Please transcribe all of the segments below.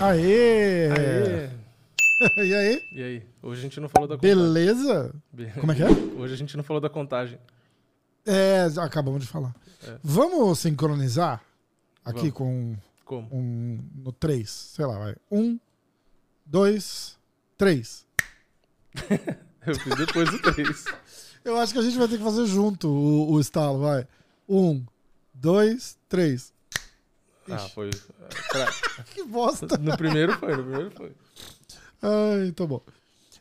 Aê! Aê. e aí? E aí? Hoje a gente não falou da contagem. Beleza? Be- Como é que é? Hoje a gente não falou da contagem. É, acabamos de falar. É. Vamos sincronizar aqui Vamos. com Como? um no 3. Sei lá, vai. Um, dois, três. Eu fiz depois do 3. Eu acho que a gente vai ter que fazer junto o, o estalo, vai. Um, dois, três. ah, Ixi. foi. é, pra- Que bosta. No primeiro foi, no primeiro foi. Ai, tá bom.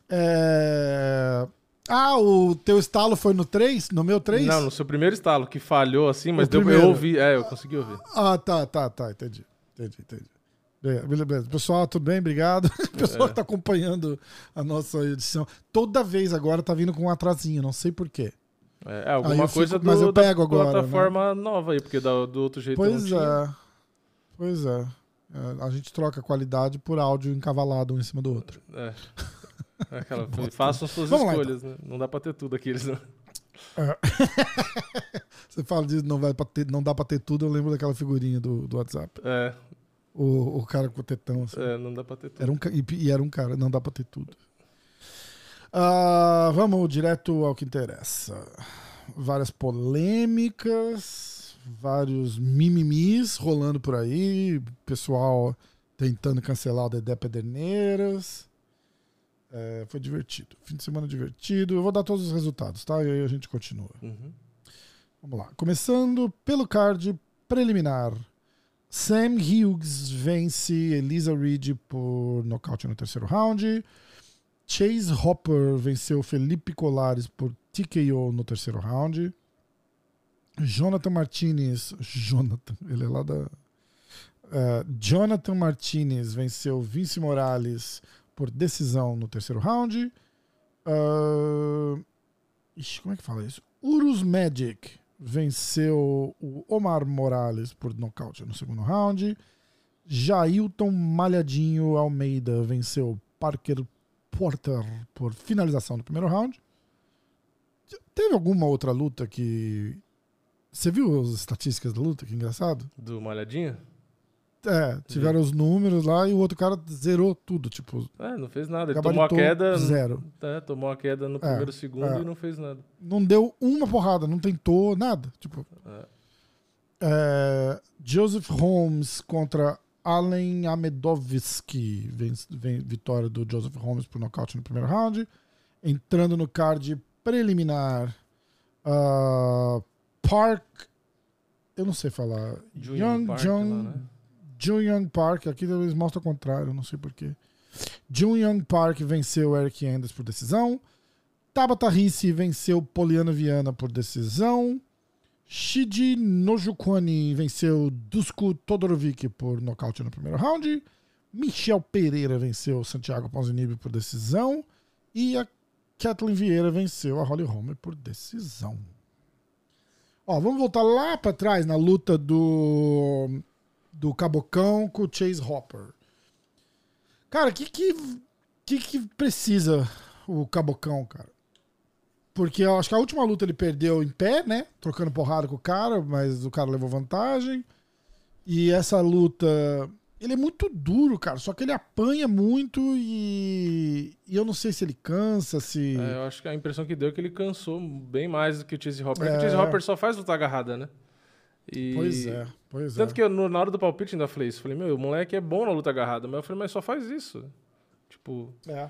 É... Ah, o teu estalo foi no 3? No meu 3? Não, no seu primeiro estalo, que falhou assim, mas deu, eu primeiro. ouvi. É, eu consegui ouvir. Ah, tá, tá, tá, entendi. Entendi, entendi. Beleza, beleza. Pessoal, tudo bem? Obrigado. Pessoal É. que tá acompanhando a nossa edição. Toda vez agora tá vindo com um atrasinho, não sei porquê. É, é, alguma eu fico- coisa do, mas eu da pego agora, né? plataforma nova aí, porque da- do outro jeito Pois não tinha. é. Pois é. É, A gente troca qualidade por áudio encavalado um em cima do outro. É. É Aquela, façam suas Vamos lá, escolhas, né? Não dá pra ter tudo aqueles. Né? É. Você fala disso, não, vai pra ter, não dá pra ter tudo, eu lembro daquela figurinha do, do WhatsApp. É, O, o cara com o tetão, assim. é, não dá pra ter tudo. Era um, e, e era um cara, não dá pra ter tudo. Ah, vamos direto ao que interessa. Várias polêmicas, vários mimimis rolando por aí, pessoal tentando cancelar o Dedé Pederneiras. É, foi divertido. Fim de semana divertido. Eu vou dar todos os resultados, tá? E aí a gente continua. Uhum. Vamos lá. Começando pelo card preliminar. Sam Hughes vence Elisa Reed por nocaute no terceiro round. Chase Hopper venceu Felipe Colares por TKO no terceiro round. Jonathan Martinez. Jonathan, ele é lá da. eh, Jonathan Martinez venceu Vince Morales por decisão no terceiro round. Ah, ixi, como é que fala isso? Urus Magic venceu o Omar Morales por nocaute no segundo round. Jailton Malhadinho Almeida venceu Parker Porter por finalização do primeiro round. Teve alguma outra luta que. Você viu as estatísticas da luta? Que engraçado. Do Malhadinha? É, tiveram os números lá e o outro cara zerou tudo. Tipo, É, não fez nada. Ele tomou a queda. zero. É, tomou a queda no primeiro segundo é. e não fez nada. não deu uma porrada, não tentou nada. Tipo, É. É, Joseph Holmes contra Allen Amedovski. Vem, vem- vitória do Joseph Holmes por nocaute no primeiro round. Entrando no card preliminar. ah, Park. Eu não sei falar. Young Park Jung, lá, né? Jun Young Park. Aqui eles mostram o contrário, não sei porquê. Jun Young Park venceu Eric Anders por decisão. Tabata Ricci venceu Poliana Viana por decisão. Shiji Nojukwani venceu Dusko Todorovic por nocaute no primeiro round. Michel Pereira venceu Santiago Ponzinibbio por decisão. E a Kathleen Vieira venceu a Holly Holm por decisão. Ó, vamos voltar lá pra trás na luta do do Cabocão com o Chase Hopper. Cara, o que que, que que precisa o Cabocão, cara? Porque eu acho que a última luta ele perdeu em pé, né? Trocando porrada com o cara, mas o cara levou vantagem. E essa luta. Ele é muito duro, cara. Só que ele apanha muito e. E eu não sei se ele cansa, se. É, eu acho que a impressão que deu é que ele cansou bem mais do que o Chase Hopper. É. O Chase Hopper só faz luta agarrada, né? E... Pois é, pois Tanto é. que eu, no- na hora do palpite ainda falei isso. Falei, meu, o moleque é bom na luta agarrada. Mas eu falei, mas só faz isso. Tipo, É.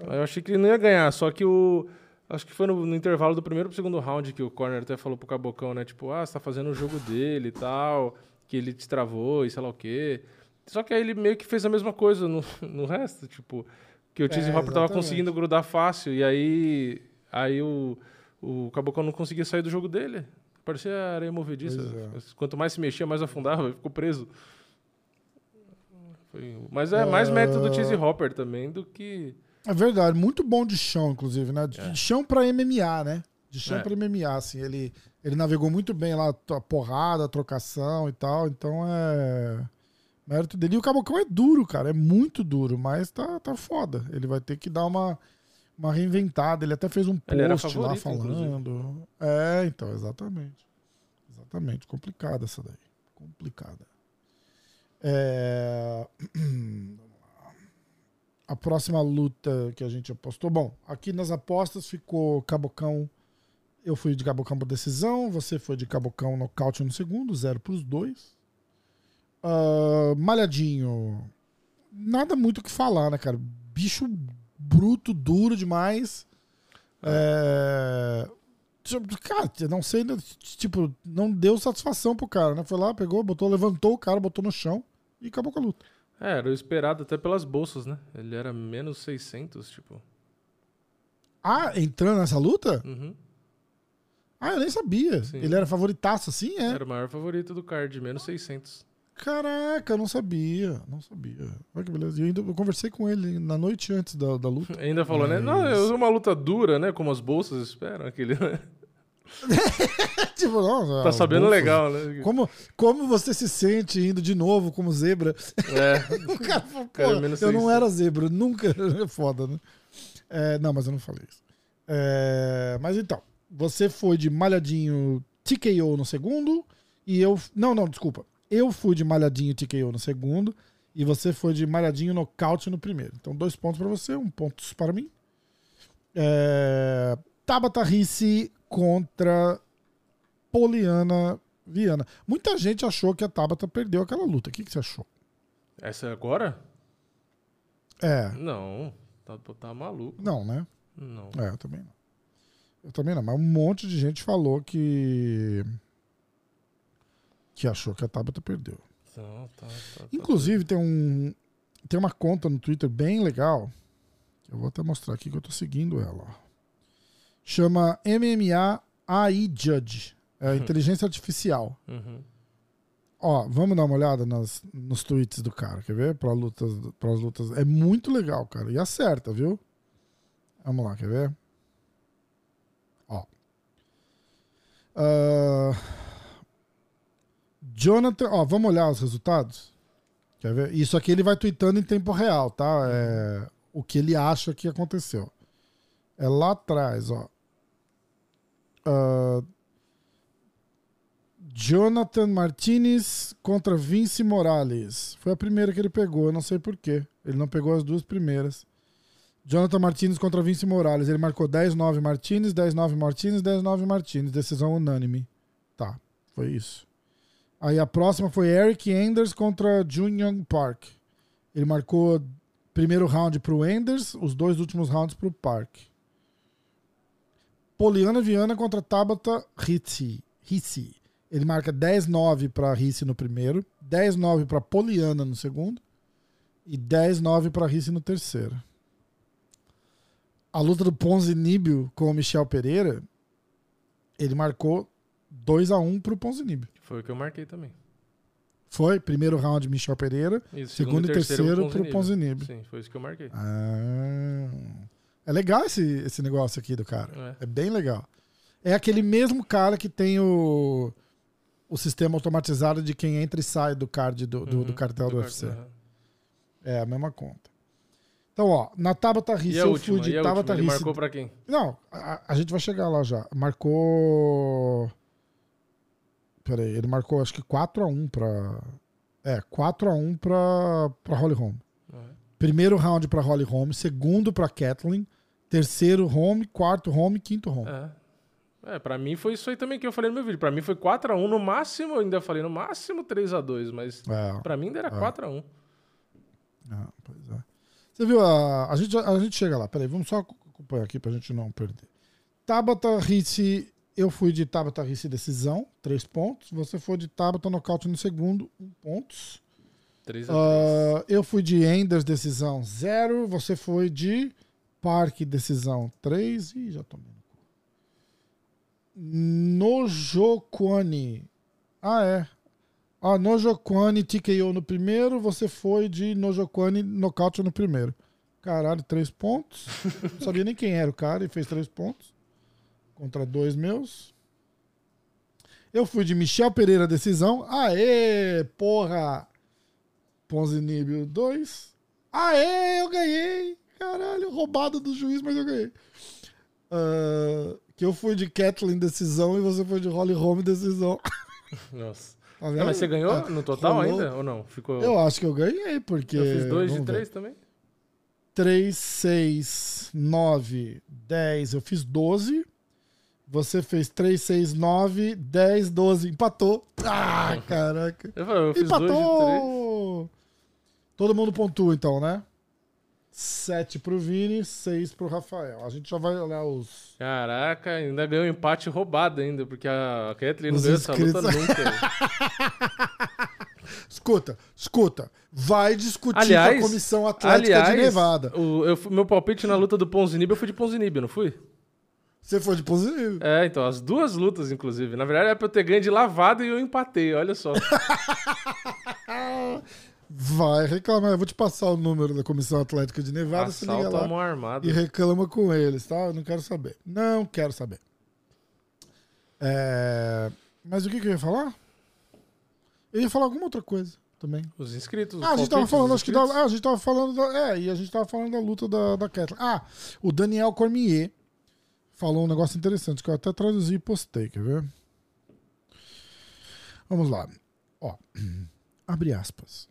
eu achei que ele não ia ganhar. Só que o. Acho que foi no, no intervalo do primeiro pro segundo round que o corner até falou pro Cabocão, né? Tipo, ah, você tá fazendo o jogo dele e tal. Que ele te travou e sei lá o quê. Só que aí ele meio que fez a mesma coisa no, no resto, tipo, que o Cheese É, Hopper tava conseguindo grudar fácil, e aí, aí o, o Caboclo não conseguia sair do jogo dele. Parecia areia movediça. Pois Quanto mais se mexia, mais afundava, ficou preso. Foi- Mas é mais mérito do Cheese Hopper também do que. É verdade, muito bom de chão, inclusive, né? De, É. chão pra MMA, né? De chão É. pra MMA, assim. Ele, ele navegou muito bem lá, a porrada, a trocação e tal. Então é. Mérito dele. E o Cabocão é duro, cara. É muito duro, mas tá, tá foda. Ele vai ter que dar uma, uma reinventada. Ele até fez um post lá falando. É, então, exatamente. Exatamente. Complicada essa daí. Complicada. É... A próxima luta que a gente apostou. Bom, aqui nas apostas ficou Cabocão. Eu fui de Cabocão por decisão. Você foi de Cabocão nocaute no segundo, zero pros dois. Ah, malhadinho. Nada muito o que falar, né, cara? Bicho bruto, duro demais. É... Cara, não sei, né, tipo, não deu satisfação pro cara, né? Foi lá, pegou, botou, levantou o cara, botou no chão e acabou com a luta. É, era o esperado até pelas bolsas, né? Ele era menos 600, tipo. Ah, entrando nessa luta? Uhum. Ah, eu nem sabia. Sim. Ele era favoritaço assim, é? Era o maior favorito do card, menos 600. Caraca, eu não sabia. Não sabia. Olha que beleza. E eu, ainda, eu conversei com ele na noite antes da, da luta. Ainda falou, né? Não, Mas- é uma luta dura, né? Como as bolsas esperam. Aquele, né? tipo, não, Tá sabendo bolsas. legal, né? Como, como você se sente indo de novo como zebra? É. O cara falou, pô, eu não 600. era zebra, nunca. É foda, né? É, não, mas eu não falei isso. É, mas então, você foi de malhadinho TKO no segundo e eu. Não, não, desculpa. Eu fui de malhadinho TKO no segundo e você foi de malhadinho nocaute no primeiro. Então, dois pontos pra você, um ponto para mim. É, Tabata Ricci contra Poliana Viana. Muita gente achou que a Tabata perdeu aquela luta. O que, que você achou? Essa é agora? É, Não. Tá, tá maluco. não, né? Não. É, eu também não. Eu também não, mas um monte de gente falou que. Que achou que a Tabata perdeu. Não, tá, tá, tá. Inclusive, tem um. Tem uma conta no Twitter bem legal. Eu vou até mostrar aqui que eu tô seguindo ela. ó. Chama MMA AI Judge. É inteligência artificial. Uhum. Ó, vamos dar uma olhada nas, nos tweets do cara, quer ver? Para lutas, para as lutas. É muito legal, cara. E acerta, viu? Vamos lá, quer ver? Ó. Ah, Jonathan, ó, vamos olhar os resultados. Quer ver? Isso aqui ele vai tweetando em tempo real, tá? É o que ele acha que aconteceu. É lá atrás, ó. Ah, Jonathan Martinez contra Vince Morales. Foi a primeira que ele pegou, eu não sei porquê. Ele não pegou as duas primeiras. Jonathan Martinez contra Vince Morales. Ele marcou 10-9 Martinez, 10-9 Martinez, 10-9 Martinez. Decisão unânime. Tá, foi isso. Aí a próxima foi Eric Enders contra Jun Young Park. Ele marcou primeiro round pro Enders, os dois últimos rounds pro Park. Poliana Viana contra Tabata Ritsi. Ritsi. Ele marca 10-9 para Risse no primeiro, 10-9 para Poliana no segundo e 10-9 para Risse no terceiro. A luta do Ponzinibio com o Michel Pereira, ele marcou 2x1 pro Ponzinibio. Foi o que eu marquei também. Foi primeiro round Michel Pereira, Isso, segundo, e terceiro, pro Ponzinibio. Sim, foi isso que eu marquei. Ah, é legal esse, esse negócio aqui do cara. É. É bem legal. É aquele mesmo cara que tem o, o sistema automatizado de quem entra e sai do card do, do, Uhum, do cartel do, car- UFC. aham. É a mesma conta. Então, ó, na Tabata Risse eu última? fui de Tabata Risse. marcou pra quem? Não, a, a gente vai chegar lá já. Marcou. Peraí, ele marcou acho que 4x1 pra. É, 4x1 pra, pra Holly Holm. Ah, Primeiro round pra Holly Holm, segundo pra Kathleen, terceiro home, quarto home, quinto home. É. É, pra mim foi isso aí também que eu falei no meu vídeo. Pra mim foi 4x1 no máximo, eu ainda falei no máximo 3x2, mas É. pra mim ainda era 4x1. Ah, pois é. Você viu, a, a, gente, a gente chega lá. Peraí, vamos só acompanhar aqui pra gente não perder. Tabata Ricci, eu fui de Tabata Ricci decisão, três pontos. Você foi de Tabata nocaute no segundo, um pontos. 3 a 3. Ah, eu fui de Enders, decisão 0. Você foi de Parque, decisão 3. Ih, já tomei. no cu. Nojokwani. Ah, é. Ah, Nojokwani TKO no primeiro. Você foi de Nojokwani nocaute no primeiro. Caralho, 3 pontos. Não sabia nem quem era o cara e fez 3 pontos. Contra dois meus. Eu fui de Michel Pereira, decisão. Aê, porra! Ponzinibio 2. Aê, eu ganhei! Caralho, roubado do juiz, mas eu ganhei. Ah, que eu fui de Kathleen decisão e você foi de Holly Holm decisão. Nossa. Tá Ah, vendo? mas você ganhou Ah, no total rolou. ainda ou não? Ficou. Eu acho que eu ganhei, porque. Eu fiz 2 de ver. 3 também. 3, 6, 9, 10. Eu fiz 12. Você fez 3, 6, 9, 10, 12. Empatou. Ah, caraca. Eu, eu fiz 2 de 3. Empatou! Todo mundo pontua então, né? 7 pro Vini, 6 pro Rafael. A gente já vai olhar os. Caraca, ainda ganhou um empate roubado ainda, porque a Kathleen não ganhou essa luta inscritos- nunca. Escuta, escuta. Vai discutir Aliás, com a Comissão Atlética aliás de Nevada. o, eu, meu palpite na luta do Ponzinib, eu fui de Ponzinib, não fui? Você foi de positivo. É, então, as duas lutas, inclusive. Na verdade, era pra eu ter ganho de lavada e eu empatei, olha só. Vai reclamar. Eu vou te passar o número da Comissão Atlética de Nevada. Você liga lá. mão armada. e reclama com eles, tá? Eu não quero saber. Não quero saber. É, Mas o que, que eu ia falar? Eu ia falar alguma outra coisa também. Os inscritos. os Ah, a gente tava falando, acho que da, ah, a gente tava falando da, é, e a gente tava falando da luta da, da Kathleen. Ah, o Daniel Cormier falou um negócio interessante que eu até traduzi e postei, quer ver? Vamos lá. Ó, abre aspas.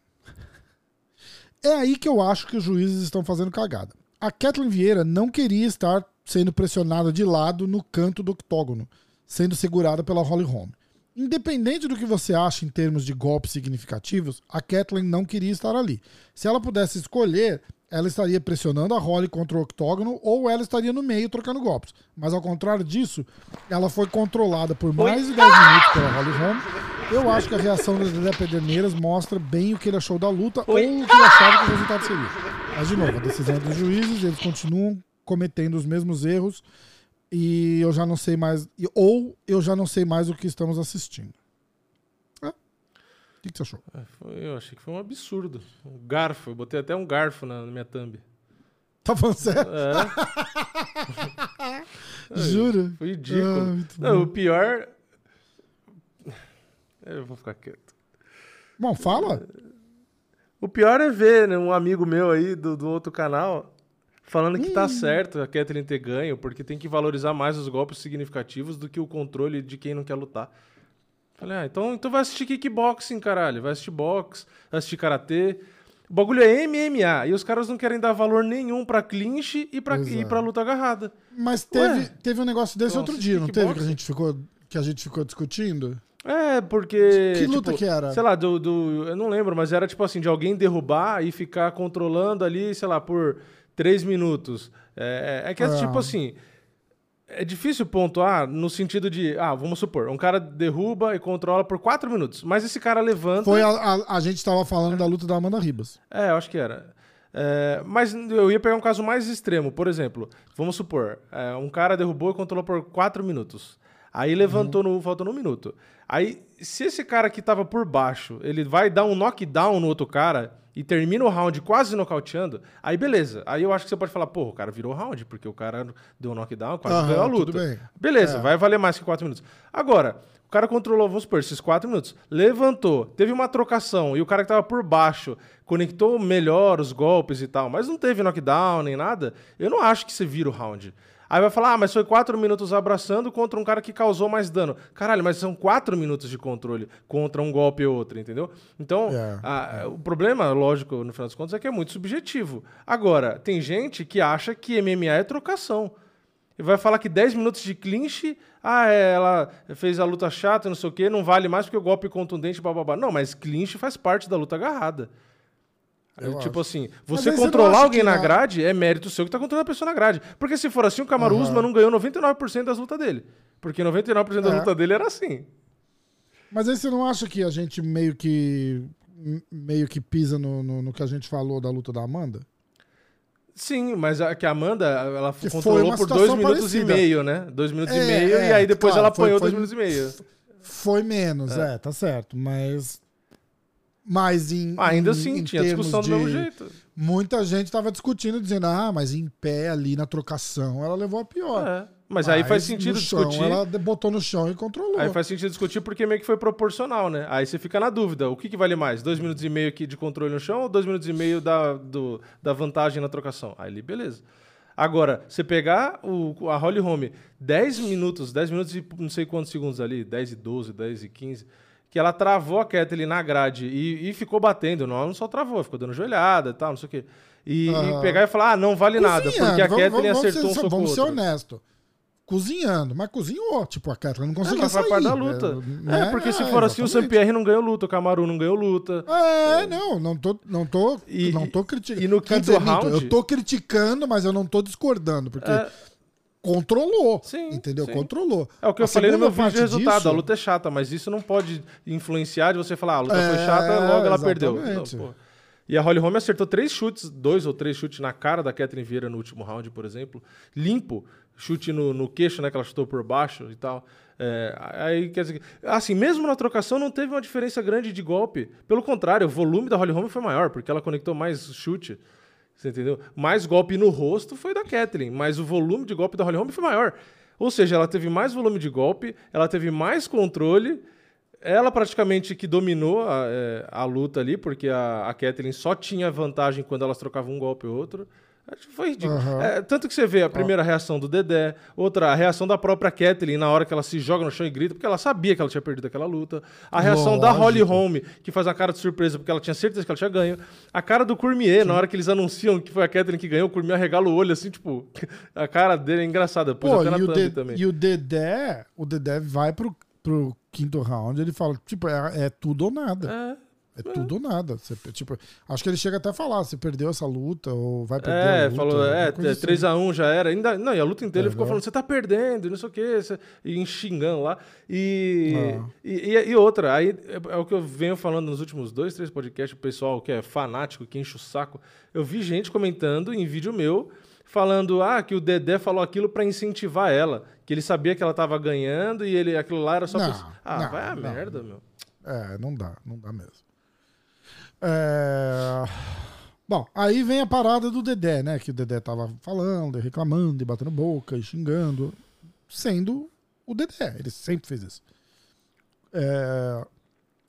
É aí que eu acho que os juízes estão fazendo cagada. A Kathleen Vieira não queria estar sendo pressionada de lado no canto do octógono, sendo segurada pela Holly Holm. Independente do que você acha em termos de golpes significativos, a Kathleen não queria estar ali. Se ela pudesse escolher, ela estaria pressionando a Holly contra o octógono ou ela estaria no meio trocando golpes. Mas ao contrário disso, ela foi controlada por mais de 10 minutos pela Holly Holm. Eu acho que a reação da Dedé Pederneiras mostra bem o que ele achou da luta ou o que ele achava que o resultado seria. Mas, de novo, a decisão é dos juízes, eles continuam cometendo os mesmos erros e eu já não sei mais, ou eu já não sei mais o que estamos assistindo. O que, que você achou? É, eu achei que foi um absurdo. Um garfo. Eu botei até um garfo na, na minha thumb. Tá falando sério? É, Juro? foi ridículo. Ah, Não, o pior. Eu vou ficar quieto. Bom, fala. O pior é ver né, um amigo meu aí do, do outro canal falando que Hum. tá certo a Catherine ter ganho, porque tem que valorizar mais os golpes significativos do que o controle de quem não quer lutar. Falei, ah, então, então vai assistir kickboxing, caralho. Vai assistir boxe, vai assistir karatê. O bagulho é MMA e os caras não querem dar valor nenhum pra clinch e pra, e é. pra luta agarrada. Mas teve, Ué? teve um negócio desse Então, outro dia, não teve? Que a gente ficou, que a gente ficou discutindo? É, porque. Que luta tipo, que era? Sei lá, do, do. Eu não lembro, mas era tipo assim, de alguém derrubar e ficar controlando ali, sei lá, por três minutos. É, é é que é Ah. tipo assim. É difícil pontuar no sentido de. Ah, vamos supor, um cara derruba e controla por quatro minutos. Mas esse cara levanta. Foi a, a, a gente tava falando da luta da Amanda Ribas. É, eu acho que era. É, mas eu ia pegar um caso mais extremo. Por exemplo, vamos supor, é, um cara derrubou e controlou por 4 minutos. Aí levantou no. faltando um minuto. Aí, se esse cara que tava por baixo, ele vai dar um knockdown no outro cara e termina o round quase nocauteando, aí beleza. Aí eu acho que você pode falar, pô, o cara virou round, porque o cara deu um knockdown, quase Aham, ganhou a luta. bem. Beleza, É. vai valer mais que 4 minutos. Agora, o cara controlou, vamos supor, esses 4 minutos, levantou, teve uma trocação e o cara que tava por baixo conectou melhor os golpes e tal, mas não teve knockdown nem nada, eu não acho que você vira o round. Aí vai falar, ah, mas foi 4 minutos abraçando contra um cara que causou mais dano. Caralho, mas são 4 minutos de controle contra um golpe ou outro, entendeu? Então, É, a- o problema, lógico, no final das contas, é que é muito subjetivo. Agora, tem gente que acha que MMA é trocação. E vai falar que 10 minutos de clinch, ah, é, ela fez a luta chata, não sei o quê, não vale mais porque o golpe contundente, bababá. Não, mas clinch faz parte da luta agarrada. Eu tipo acho. assim, você você controlar acha alguém na grade é mérito seu que tá controlando a pessoa na grade. Porque se for assim, o Kamaru Aham. Usman não ganhou 99% das lutas dele. Porque 99% das É. lutas dele era assim. Mas aí você não acha que a gente meio que meio que pisa no, no, no que a gente falou da luta da Amanda? Sim, mas a, que a Amanda, ela Que foi controlou por dois minutos e parecida. meio, né? Dois minutos É, e meio, é, e aí depois claro, ela foi- apanhou foi- dois minutos e meio. Foi menos, é, tá certo. Mas. Mas em. Ainda em- assim, em tinha discussão do mesmo jeito. Muita gente tava discutindo, dizendo, ah, mas em pé ali na trocação ela levou a pior. É. Mas aí faz sentido chão, discutir. Ela botou no chão e controlou. Aí faz sentido discutir porque meio que foi proporcional, né? Aí você fica na dúvida, o que, que vale mais? Dois minutos e meio aqui de controle no chão ou dois minutos e meio da, do- da vantagem na trocação? Aí, beleza. Agora, você pegar o, a Holly Holm 10 minutos, 10 minutos e não sei quantos segundos ali, 10 e 12, 10 e 15, que ela travou a Kathleen na grade e, e ficou batendo. Não, ela não só travou, ficou dando joelhada e tal, não sei o quê. E, e pegar e falar, ah, não vale nada, Cozinhando, porque a vamos- Kathleen vamos- acertou vamos um ser, soco Vamos ser honesto. Cozinhando, mas cozinhou. Tipo, a Kathleen não É, conseguia mas faz sair. parte da luta. né? É, porque se É, for assim, o. Saint-Pierre não ganhou luta, o Camaru não ganhou luta. É, não, não tô, não tô, E- não tô criticando. e no quinto dizer, round- eu tô criticando, mas eu não tô discordando, porque É. controlou. Sim, entendeu? sim. Controlou. É o que eu A falei no meu vídeo de resultado. disso- A luta é chata, mas isso não pode influenciar de você falar, ah, a luta foi É, chata, logo ela perdeu. Não, e a Holly Holm acertou três chutes, dois ou três chutes na cara da Catherine Vieira no último round, por exemplo. Limpo. Chute no, no queixo, né? Que ela chutou por baixo e tal. É, aí, quer dizer, assim, mesmo na trocação não teve uma diferença grande de golpe. Pelo contrário, o volume da Holly Holm foi maior, porque ela conectou mais chute. Você entendeu? Mais golpe no rosto foi da Kathleen, mas o volume de golpe da Holly Holm foi maior. Ou seja, ela teve mais volume de golpe, ela teve mais controle, ela praticamente que dominou a, é, a luta ali, porque a, a Kathleen só tinha vantagem quando elas trocavam um golpe ou outro. Foi ridículo. Aham. É, tanto que você vê a primeira reação do Dedé, outra, a reação da própria Kathleen na hora que ela se joga no chão e grita, porque ela sabia que ela tinha perdido aquela luta. A reação da Holly Lógico. Holm, que faz a cara de surpresa, porque ela tinha certeza que ela tinha ganho. A cara do Cormier, na hora que eles anunciam que foi a Kathleen que ganhou, o Cormier arregala o olho assim, tipo, a cara dele é engraçada. Pô, até na e o, De- também. e o Dedé, o Dedé vai pro, pro quinto round, ele fala, tipo, é, é tudo ou nada. É. É, tudo ou nada. Você, tipo, acho que ele chega até a falar, você perdeu essa luta ou vai perder a É, luta. falou, é, coisa assim. 3x1 já era. Ainda, não, e a luta inteira É, ele ficou falando, você tá perdendo, e não sei o quê, você- e xingando lá. E, Ah. e, e- e outra, aí é, é o que eu venho falando nos últimos dois, três podcasts, o pessoal que é fanático, que enche o saco. Eu vi gente comentando em vídeo meu, falando, ah, que o Dedé falou aquilo pra incentivar ela, que ele sabia que ela tava ganhando e ele, aquilo lá era só Não, pra... Ah, não, vai a não. merda, meu. É, não dá, não dá mesmo. É, Bom, aí vem a parada do Dedé, né? Que o Dedé tava falando, reclamando, e batendo boca, e xingando, sendo o Dedé. Ele sempre fez isso. É,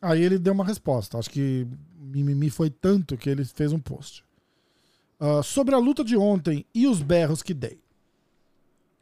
Aí ele deu uma resposta. Acho que mimimi foi tanto que ele fez um post. Ah, sobre a luta de ontem e os berros que dei.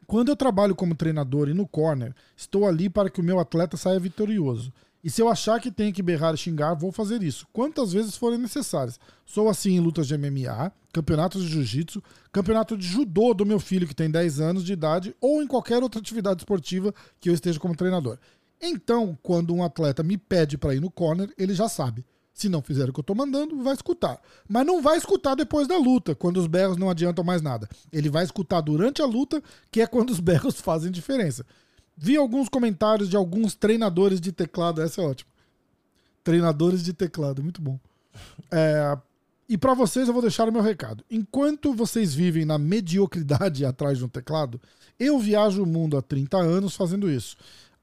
Quando eu trabalho como treinador e no corner, estou ali para que o meu atleta saia vitorioso. E se eu achar que tem que berrar e xingar, vou fazer isso, quantas vezes forem necessárias. Sou assim em lutas de MMA, campeonatos de jiu-jitsu, campeonato de judô do meu filho que tem 10 anos de idade ou em qualquer outra atividade esportiva que eu esteja como treinador. Então, quando um atleta me pede para ir no corner, ele já sabe. Se não fizer o que eu tô mandando, vai escutar. Mas não vai escutar depois da luta, quando os berros não adiantam mais nada. Ele vai escutar durante a luta, que é quando os berros fazem diferença. Vi alguns comentários de alguns treinadores de teclado, essa é ótima. Treinadores de teclado, muito bom. É, e para vocês eu vou deixar o meu recado. Enquanto vocês vivem na mediocridade atrás de um teclado, eu viajo o mundo há 30 anos fazendo isso.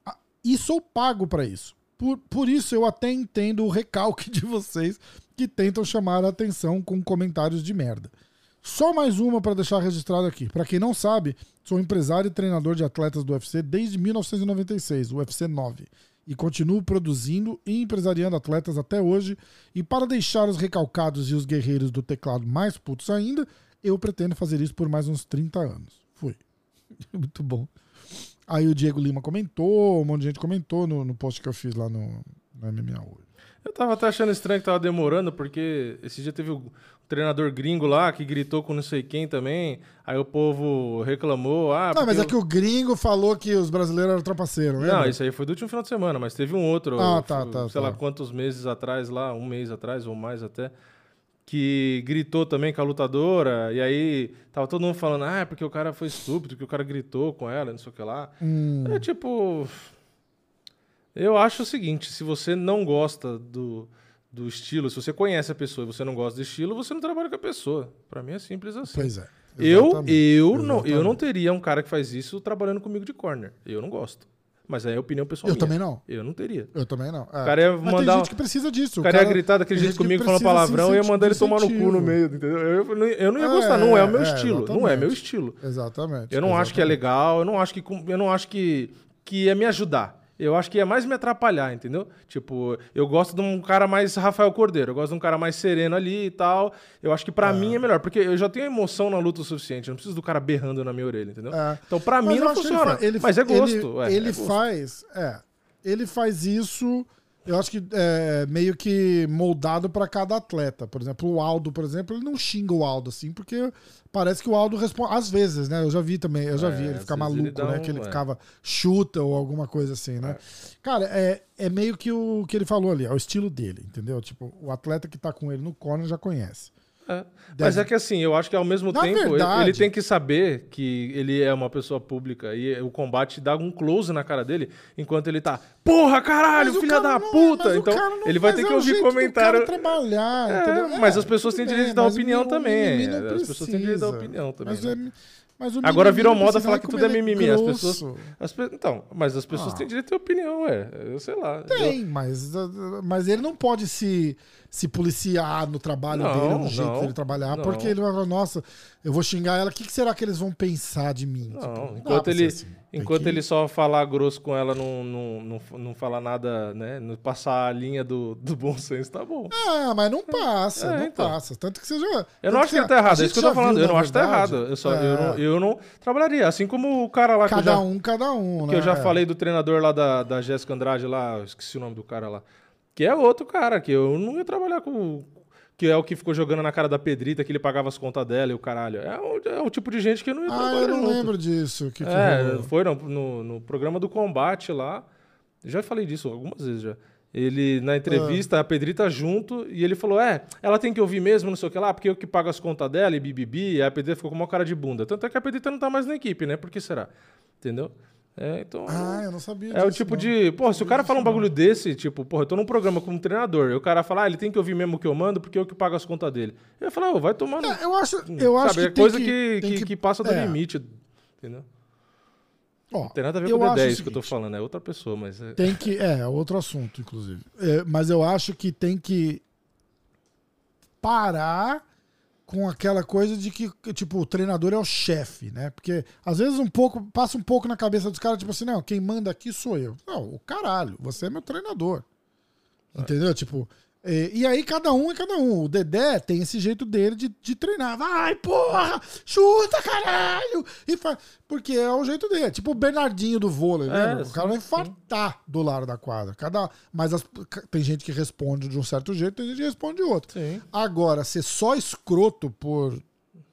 Ah, E sou pago para isso. Por, por isso eu até entendo o recalque de vocês que tentam chamar a atenção com comentários de merda. Só mais uma para deixar registrado aqui. Para quem não sabe, sou empresário e treinador de atletas do UFC desde 1996, o UFC 9, e continuo produzindo e empresariando atletas até hoje. E para deixar os recalcados e os guerreiros do teclado mais putos ainda, eu pretendo fazer isso por mais uns 30 anos. Fui. Muito bom. Aí o Diego Lima comentou, um monte de gente comentou no, no post que eu fiz lá no, no MMA hoje. Eu tava até achando estranho que tava demorando, porque esse dia teve o treinador gringo lá que gritou com não sei quem também. Aí o povo reclamou. Ah, Não, mas é que o gringo falou que os brasileiros eram trapaceiros, Não, lembra? isso aí foi do último final de semana, mas teve um outro, Ah, tá, tá, sei tá. lá quantos meses atrás lá, um mês atrás ou mais até, que gritou também com a lutadora, e aí tava todo mundo falando, ah, é porque o cara foi estúpido, que o cara gritou com ela, não sei o que lá. Hum, É tipo. Eu acho o seguinte: se você não gosta do, do estilo. Se você conhece a pessoa e você não gosta do estilo, você não trabalha com a pessoa. Pra mim é simples assim. Pois é. Eu, Exatamente. eu, não, eu Exatamente. não teria um cara que faz isso trabalhando comigo de corner. Eu não gosto. Mas aí é opinião pessoal Eu minha. também não. Eu não teria. Eu também não. É. O cara ia Mas mandar- tem gente que precisa disso. O cara, ia gritar daquele jeito comigo falando palavrão e ia mandar ele tomar no cu no meio, entendeu? Eu, não- eu não ia É, gostar, não é o meu é, estilo. Não é exatamente. meu estilo. Exatamente. Eu não acho que é exatamente. legal, eu não acho que eu não acho que, que ia me ajudar. Eu acho que ia mais me atrapalhar, entendeu? Tipo, eu gosto de um cara mais Rafael Cordeiro, eu gosto de um cara mais sereno ali e tal. Eu acho que pra mim é melhor, porque eu já tenho emoção na luta o suficiente, eu não preciso do cara berrando na minha orelha, entendeu? É. Então pra Mas mim não ele funciona. fa- ele- mas é gosto, Ele, ué, ele é gosto. faz. É. Ele faz isso. Eu acho que é meio que moldado pra cada atleta. Por exemplo, o Aldo, por exemplo, ele não xinga o Aldo assim, porque parece que o Aldo responde. Às vezes, né? Eu já vi também, eu já É, vi ele ficar ele maluco, dá né? um- que ele é. ficava chuta ou alguma coisa assim, né? Cara, é, é meio que o que ele falou ali, é o estilo dele, entendeu? Tipo, o atleta que tá com ele no corner já conhece. É. Mas é que assim, eu acho que ao mesmo Na tempo ele- verdade- ele tem que saber que ele é uma pessoa pública e o combate dá um close na cara dele enquanto ele tá, porra, caralho, Mas filha cara da não- puta. mas o Então ele vai mas ter é que o ouvir jeito comentário. trabalhar, É, entendeu? mas É, as pessoas têm direito de dar mas opinião também, é, as pessoas têm direito de dar opinião também, Mas, né? é- mas o Agora virou moda falar que tudo é ele mimimi. As grosso. pessoas, as Então, mas as pessoas Ah. têm direito de ter opinião, ué. Eu sei lá. Tem, mas, uh, mas ele não pode se, se policiar no trabalho Não, dele, no jeito não, dele trabalhar, não. porque ele vai falar, nossa, eu vou xingar ela, o que, que será que eles vão pensar de mim? Tipo, enquanto ele, assim. Enquanto que- ele só falar grosso com ela, não, não, não, não falar nada, né? Não passar a linha do, do bom senso, tá bom. Ah, mas não passa, É, não então. passa. Tanto que você já. Eu não acho que ele tá errado, é isso que eu tô falando. viu, Eu não acho que tá errado. Eu, só, É, eu, não, eu não trabalharia. Assim como o cara lá que eu Cada um, cada um, né? que eu já É. falei do treinador lá da, da Jéssica Andrade lá, esqueci o nome do cara lá. Que é outro cara, que eu não ia trabalhar com. Que é o que ficou jogando na cara da Pedrita, que ele pagava as contas dela e o caralho. É o, é o tipo de gente que eu não ia Ah, trabalhar. eu não junto. lembro disso. Que É, foi no, no, no programa do combate lá. Já falei disso algumas vezes já. Ele, na entrevista, Ah. a Pedrita junto, e ele falou: É, ela tem que ouvir mesmo, não sei o que lá, porque eu que pago as contas dela e bibibi. E a Pedrita ficou com uma cara de bunda. Tanto é que a Pedrita não tá mais na equipe, né? Por que será? Entendeu? É, então. Ah, eu não sabia É o tipo não. de. Pô, se o cara disso, fala um bagulho desse, tipo, porra, eu tô num programa como treinador, e o cara fala, ah, ele tem que ouvir mesmo o que eu mando, porque eu que pago as contas dele. Eu ia falar, ô, vai tomar no. É, eu acho, eu acho Sabe, que é tem coisa que, que, que, que passa do é. limite. Entendeu? Ó, Não tem nada a ver com o acho D10 o que eu tô falando, é outra pessoa, mas. É... Tem que. É, outro assunto, inclusive. É, mas eu acho que tem que parar com aquela coisa de que, tipo, o treinador é o chefe, né? Porque às vezes um pouco, passa um pouco na cabeça dos caras, tipo assim, não, quem manda aqui sou eu. Não, o caralho, você é meu treinador. Entendeu? Tipo. É, E, aí cada um é cada um. O Dedé tem esse jeito dele de, de treinar. Vai, porra! Chuta, caralho! E faz, porque é o jeito dele. Tipo o Bernardinho do vôlei, É, lembra? O sim, cara vai sim. infartar do lado da quadra. Cada, mas as- tem gente que responde de um certo jeito, tem gente que responde de outro. Sim. Agora, ser só escroto por.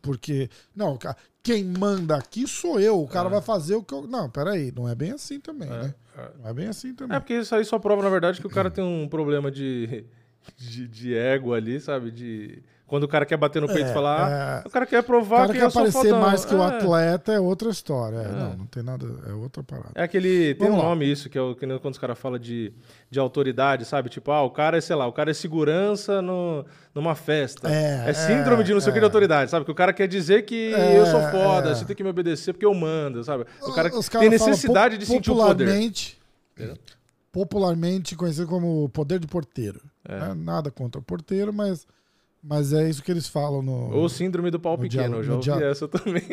Porque. Não, quem manda aqui sou eu. O cara vai fazer o que eu. Não, peraí. Não é bem assim também, né? é. Não é bem assim também. É porque isso aí só prova, na verdade, que o cara tem um problema de, de, de ego ali, sabe? De. Quando o cara quer bater no peito É, e falar, é. ah, o cara quer O provar cara que quer aparecer mais que o É. atleta é outra história. É, Não, não tem nada. É outra parada. É aquele. Tem Vamos um lá. nome isso, que é o, que quando os caras falam de, de autoridade, sabe? Tipo, ah, o cara é, sei lá, o cara é segurança no, numa festa. É, síndrome é, de não sei o que de é. autoridade, sabe? Que o cara quer dizer que É, eu sou foda, é. você tem que me obedecer porque eu mando, sabe? O cara Os tem caras falam necessidade de sentir o poder. popularmente? Popularmente conhecido como poder de porteiro. É. né? Nada contra o porteiro, mas, mas é isso que eles falam no. Ou síndrome do pau No pequeno, diálogo- eu já ouvi essa também.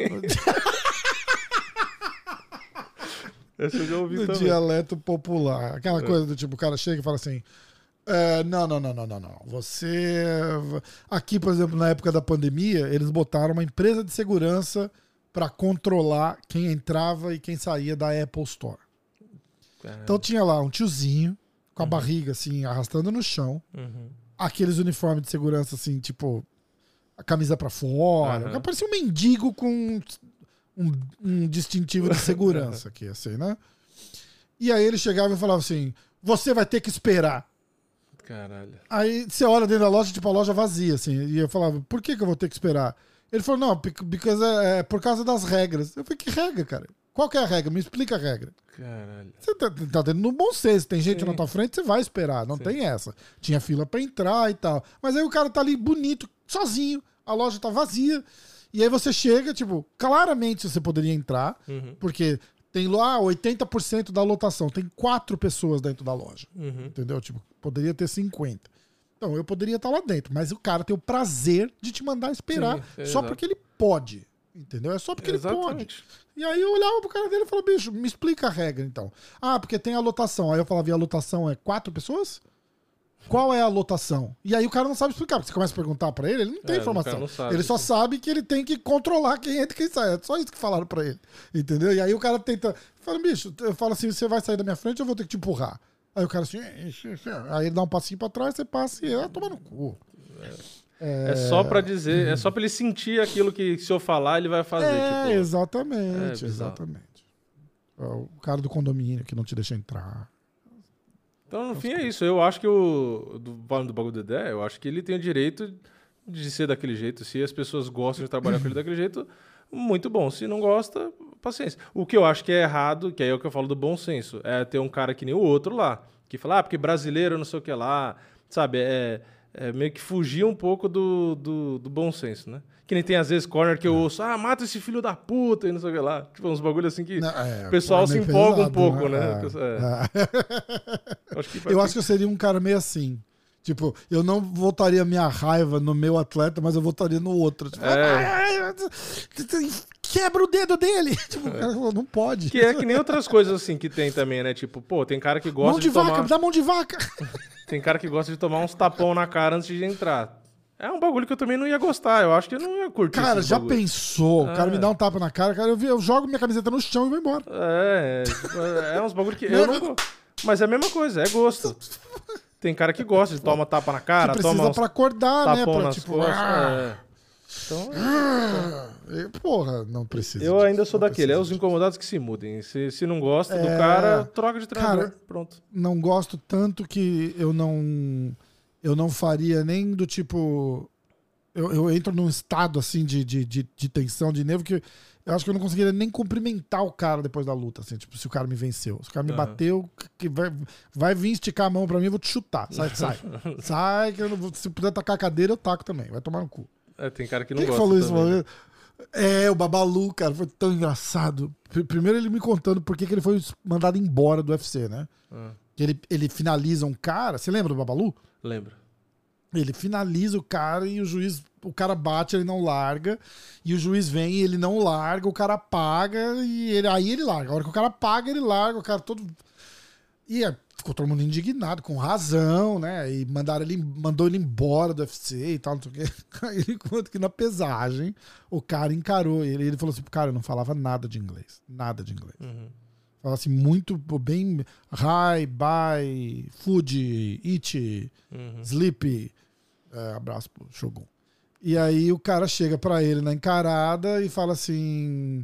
essa eu já ouvi no também. dialeto popular. Aquela É. coisa do tipo, o cara chega e fala assim. "É, não, não, não, não, não, não. Você. Aqui, por exemplo, na época da pandemia, eles botaram uma empresa de segurança para controlar quem entrava e quem saía da Apple Store. Caralho. Então tinha lá um tiozinho com a barriga assim, arrastando no chão, Uhum. aqueles uniformes de segurança assim, tipo, a camisa pra fora. Aham. Parecia um mendigo com um, um distintivo de segurança aqui, assim, né? E aí ele chegava e falava assim: Você vai ter que esperar. Caralho. Aí você olha dentro da loja, tipo, a loja vazia, assim. E eu falava: Por que, que eu vou ter que esperar? Ele falou: Não, because é, é por causa das regras. Eu falei: Que regra, cara? Qual que é a regra? Me explica a regra. Caralho. Você tá, tá tendo no bom senso. Tem gente na tua frente, você vai esperar. Não tem essa. Tinha fila pra entrar e tal. Mas aí o cara tá ali bonito, sozinho. A loja tá vazia. E aí você chega, tipo, claramente você poderia entrar, Uhum. porque tem lá 80% da lotação. Tem quatro pessoas dentro da loja. Uhum. Entendeu? Tipo, poderia ter 50. Então, eu poderia estar lá dentro, mas o cara tem o prazer de te mandar esperar Sim, só exato. porque ele pode. Entendeu? É só porque ele pode. Exatamente. E aí eu olhava pro cara dele e falava, bicho, me explica a regra então. Ah, porque tem a lotação. Aí eu falava, e a lotação é quatro pessoas? Qual é a lotação? E aí o cara não sabe explicar, porque você começa a perguntar pra ele, ele não tem É, informação. não sabe. ele só sabe que ele tem que controlar quem entra e quem sai. É só isso que falaram pra ele. Entendeu? E aí o cara tenta. Fala, bicho, eu falo assim: você vai sair da minha frente, eu vou ter que te empurrar. Aí o cara assim, aí ele dá um passinho pra trás, você passa e ah, toma no cu. É só pra dizer, é só pra ele sentir aquilo que se eu falar ele vai fazer. É, tipo, exatamente, É, exatamente. É O cara do condomínio que não te deixa entrar. Então, no fim, é isso. Eu acho que o. Do, do bagulho do Dedé, eu acho que ele tem o direito de ser daquele jeito. Se as pessoas gostam de trabalhar com ele daquele jeito, muito bom. Se não gosta, paciência. O que eu acho que é errado, que aí é o que eu falo do bom senso, é ter um cara que nem o outro lá, que fala, ah, porque brasileiro não sei o que lá, sabe? É, é meio que fugir um pouco do, do, do bom senso, né? Que nem tem às vezes corner que eu ouço, ah, mata esse filho da puta e não sei o que lá. Tipo, uns bagulho assim que Não, é, o pessoal é se empolga um pesado, pouco, né? né? É, É. é. Acho que Eu acho que eu seria um cara meio assim. Tipo, eu não votaria minha raiva no meu atleta, mas eu votaria no outro. Tipo, É. "Ai, ai, ai, quebra o dedo dele. Tipo, o cara falou, não pode. Que é que nem outras coisas assim que tem também, né? Tipo, pô, tem cara que gosta mão de, de, vaca, tomar, me dá mão de vaca. tem cara que gosta de tomar uns tapão na cara antes de entrar. É um bagulho que eu também não ia gostar. Eu acho que eu não ia curtir. Cara, já bagulho. pensou? O cara É. me dá um tapa na cara, cara, eu, vi- eu jogo minha camiseta no chão e vou embora. É, é, é uns bagulho que eu não gosto. Mas é a mesma coisa, é gosto. Tem cara que gosta de tomar tapa na cara, precisa toma uns pra acordar, né? Pra, tipo, costas. ah, é. Então, eh, porra, não precisa. eu disso, ainda sou daquele. É os disso. incomodados que se mudem. Se, se não gosta do É. cara, troca de treinador. Cara, Pronto. não gosto tanto que eu não eu não faria nem do tipo eu, eu entro num estado assim de, de, de, de tensão, de nervo que eu acho que eu não conseguiria nem cumprimentar o cara depois da luta, assim, tipo, se o cara me venceu. Se o cara me Aham. bateu, que vai, vai vir esticar a mão pra mim, eu vou te chutar. Sai, sai. sai, que eu não vou, se puder tacar a cadeira, eu taco também. Vai tomar no cu. É, tem cara que não Quem que gosta. falou isso também. uma vez? É, o Babalu, cara, foi tão engraçado. Pr- Primeiro ele me contando por que ele foi mandado embora do UFC, né? Ah, ele, ele finaliza um cara. Você lembra do Babalu? lembra. Ele finaliza o cara e o juiz. O cara bate, ele não larga. E o juiz vem ele não larga, o cara paga e ele, aí ele larga. A hora que o cara paga, ele larga, o cara todo. E é, ficou todo mundo indignado, com razão, né? E mandaram ele, mandou ele embora do UFC e tal, não sei o quê. Ele conta que na pesagem o cara encarou ele. Ele falou assim: cara, eu não falava nada de inglês. Nada de inglês. Uhum. Fala assim, muito bem. Hi, bye, food, eat, Uhum. sleep. É, abraço pro Shogun. E aí o cara chega pra ele na encarada e fala assim.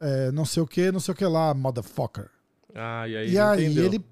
é, não sei o que, não sei o que lá, motherfucker. Ah, e aí, E aí ele,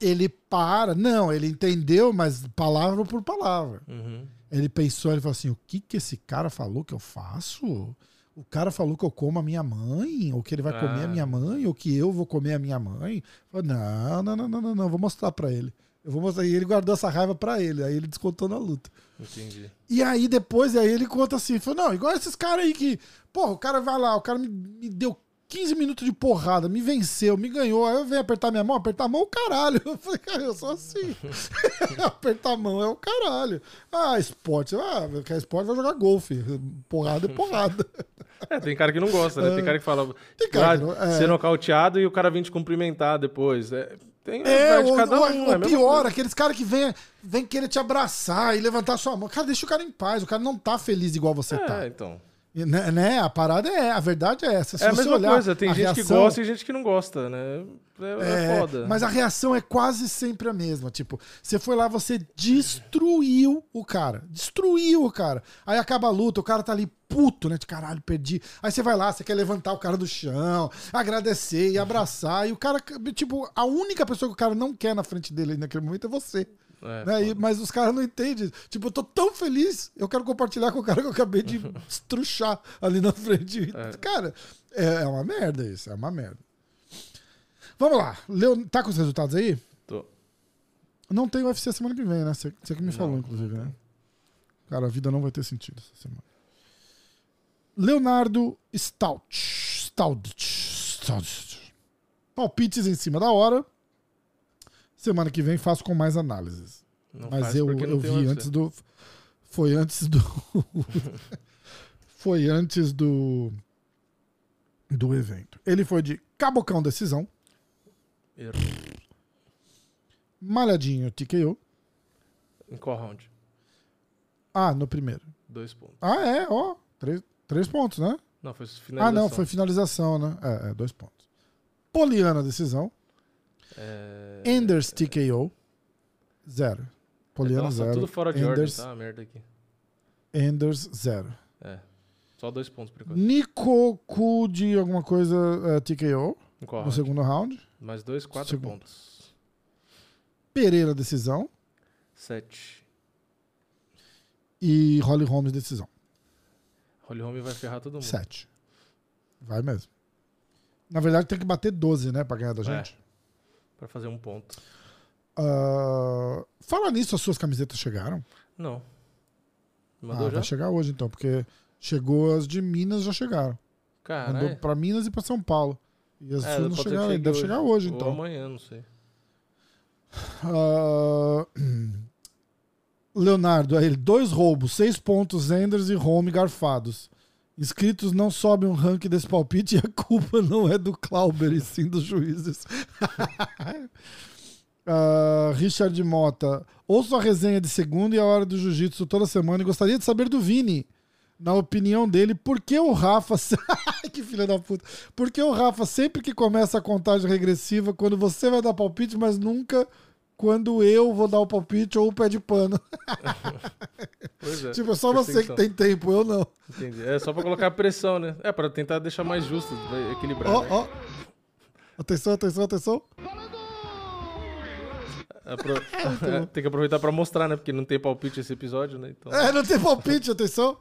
ele para. Não, ele entendeu, mas palavra por palavra. Uhum. Ele pensou, ele falou assim: o que que esse cara falou que eu faço? O cara falou que eu como a minha mãe, ou que ele vai comer a Ah. minha mãe, ou que eu vou comer a minha mãe. Falei, não, não, não, não, não, não, vou mostrar pra ele. Eu vou mostrar. E ele guardou essa raiva pra ele, aí ele descontou na luta. Entendi. E aí depois, aí ele conta assim, falou, não, igual esses caras aí que, porra, o cara vai lá, o cara me, me deu 15 minutos de porrada, me venceu, me ganhou, aí eu venho apertar minha mão, apertar a mão, o caralho. Eu falei, cara, eu sou assim. apertar a mão é o caralho. Ah, esporte, ah, quer esporte, vai jogar golfe. Porrada é porrada. É, tem cara que não gosta, né? Tem cara que fala. Tem cara ah, que não- é. Ser nocauteado e o cara vir te cumprimentar depois. É, tem É, ou, cada um. ou é pior, aqueles caras que vêm vem querer te abraçar e levantar sua mão. Cara, deixa o cara em paz, o cara não tá feliz igual você tá. É, então. Né, né? A parada é, a verdade é essa. Se É a mesma olhar coisa. Tem gente que reação- gosta e gente que não gosta, né? É, é É, foda. Mas a reação é quase sempre a mesma. Tipo, você foi lá, você destruiu o cara. Destruiu o cara. Aí acaba a luta, o cara tá ali puto, né? De caralho, perdi. Aí você vai lá, você quer levantar o cara do chão, agradecer e abraçar. E o cara, tipo, a única pessoa que o cara não quer na frente dele naquele momento é você. É, né? E- mas os caras não entendem. Tipo, eu tô tão feliz, eu quero compartilhar com o cara que eu acabei de estruchar ali na frente. É. Cara, é, é uma merda isso, é uma merda. Vamos lá. Leo, tá com os resultados aí? Tô. Não tem UFC semana que vem, né? Você que me Não, falou, inclusive, né? Cara, a vida não vai ter sentido essa semana. Leonardo Stout. Stout. Stout. Palpites em cima da hora. Semana que vem faço com mais análises. Não Mas eu, eu vi antes do. Foi antes do. foi antes do. Do evento. Ele foi de Cabocão Decisão, Errou. Malhadinho TKO. Em qual round? Ah, no primeiro. Dois pontos. Ah, é, ó. Três, três pontos, né? Não, foi finalização. Ah, não, foi finalização, né? É, é, dois pontos. Poliana Decisão. É... Enders TKO. Zero. Poliana Nossa, zero. tudo fora de Enders, ordem, tá? Merda aqui. Enders zero. É. Só dois pontos por enquanto. Nikoku de alguma coisa é, TKO no round? segundo round. Mais dois, quatro pontos. Pereira decisão. Sete. E Holly Holmes decisão. Holly Holm vai ferrar todo mundo. Sete. Vai mesmo. Na verdade tem que bater 12, né? Pra ganhar da É. gente. Pra fazer um ponto. Ah, fala nisso, as suas camisetas chegaram? Não. Ah, Mandou já? vai chegar hoje então, porque chegou as de Minas já chegaram. Mandou Caralho. pra Minas e pra São Paulo. E as É, suas não chegaram, chegue deve hoje. chegar hoje Ou então. amanhã, não sei. Ah, Leonardo, aí ele, dois roubos, seis pontos, Enders e Home garfados. Inscritos não sobem um ranking desse palpite e a culpa não é do Clauber, e sim dos juízes. Ah, Richard Mota, ouço a resenha de segunda e a hora do jiu-jitsu toda semana e gostaria de saber do Vini. Na opinião dele, por que o Rafa. que filha da puta. Por que o Rafa, sempre que começa a contagem regressiva, quando você vai dar palpite, mas nunca quando eu vou dar o palpite ou o pé de pano? Pois é. tipo, é só você que tem tempo, eu não. Entendi. É só pra colocar pressão, né? É, pra tentar deixar mais justo, equilibrar. Ó, né? ó. Atenção, atenção, atenção. Apro- tem que aproveitar pra mostrar, né? Porque não tem palpite esse episódio, né? Então... É, não tem palpite, atenção.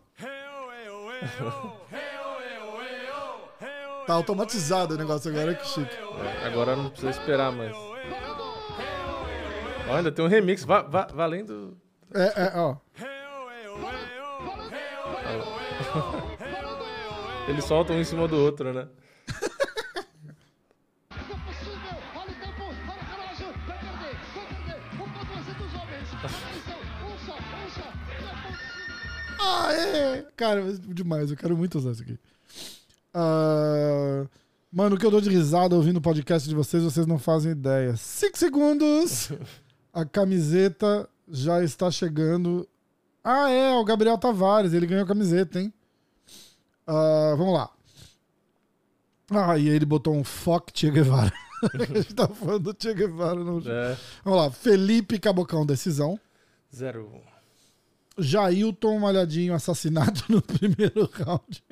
Tá automatizado o negócio agora, que chique. É, agora não precisa esperar mais. Ainda tem um remix, va va valendo. É, é, ó. Eles soltam um em cima do outro, né? Olha. Olha. Ah, é. Cara, demais, eu quero muito usar isso aqui. Ah, mano, o que eu dou de risada ouvindo o podcast de vocês, vocês não fazem ideia. Cinco segundos. A camiseta já está chegando. Ah, é, o Gabriel Tavares, ele ganhou a camiseta, hein? Ah, vamos lá. Ah, e aí ele botou um fuck Che Guevara. a gente tá falando do Che Guevara. Não... É. Vamos lá, Felipe Cabocão, decisão. Zero. Jailton Malhadinho, assassinato no primeiro round.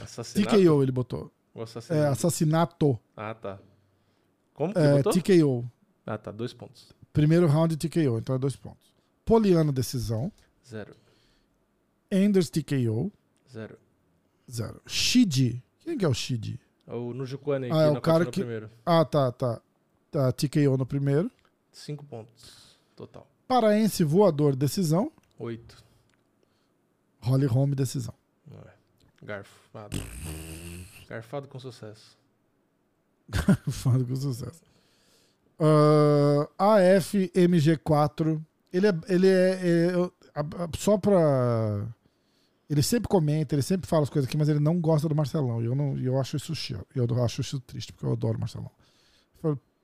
Assassinato. TKO ele botou. O É, assassinato. assassinato. Ah, tá. Como que É, botou? TKO. Ah, tá. Dois pontos. Primeiro round TKO, então é dois pontos. Poliano, decisão. Zero. Enders, TKO. Zero. Zero. Shidi. Quem que é o Shidi? O Nujukuane Ah, é o cara no que- primeiro. Ah, tá, tá. tá TKO no primeiro. Cinco pontos. Total. Paraense, voador, decisão. Oito. Holly Home, decisão. É. Garfado. Garfado com sucesso. Fado com sucesso. Ah, AFMG4. Ele é. Ele é, é, só pra. Ele sempre comenta, ele sempre fala as coisas aqui, mas ele não gosta do Marcelão. E eu, não, eu acho isso chiado. Eu acho isso triste, porque eu adoro o Marcelão.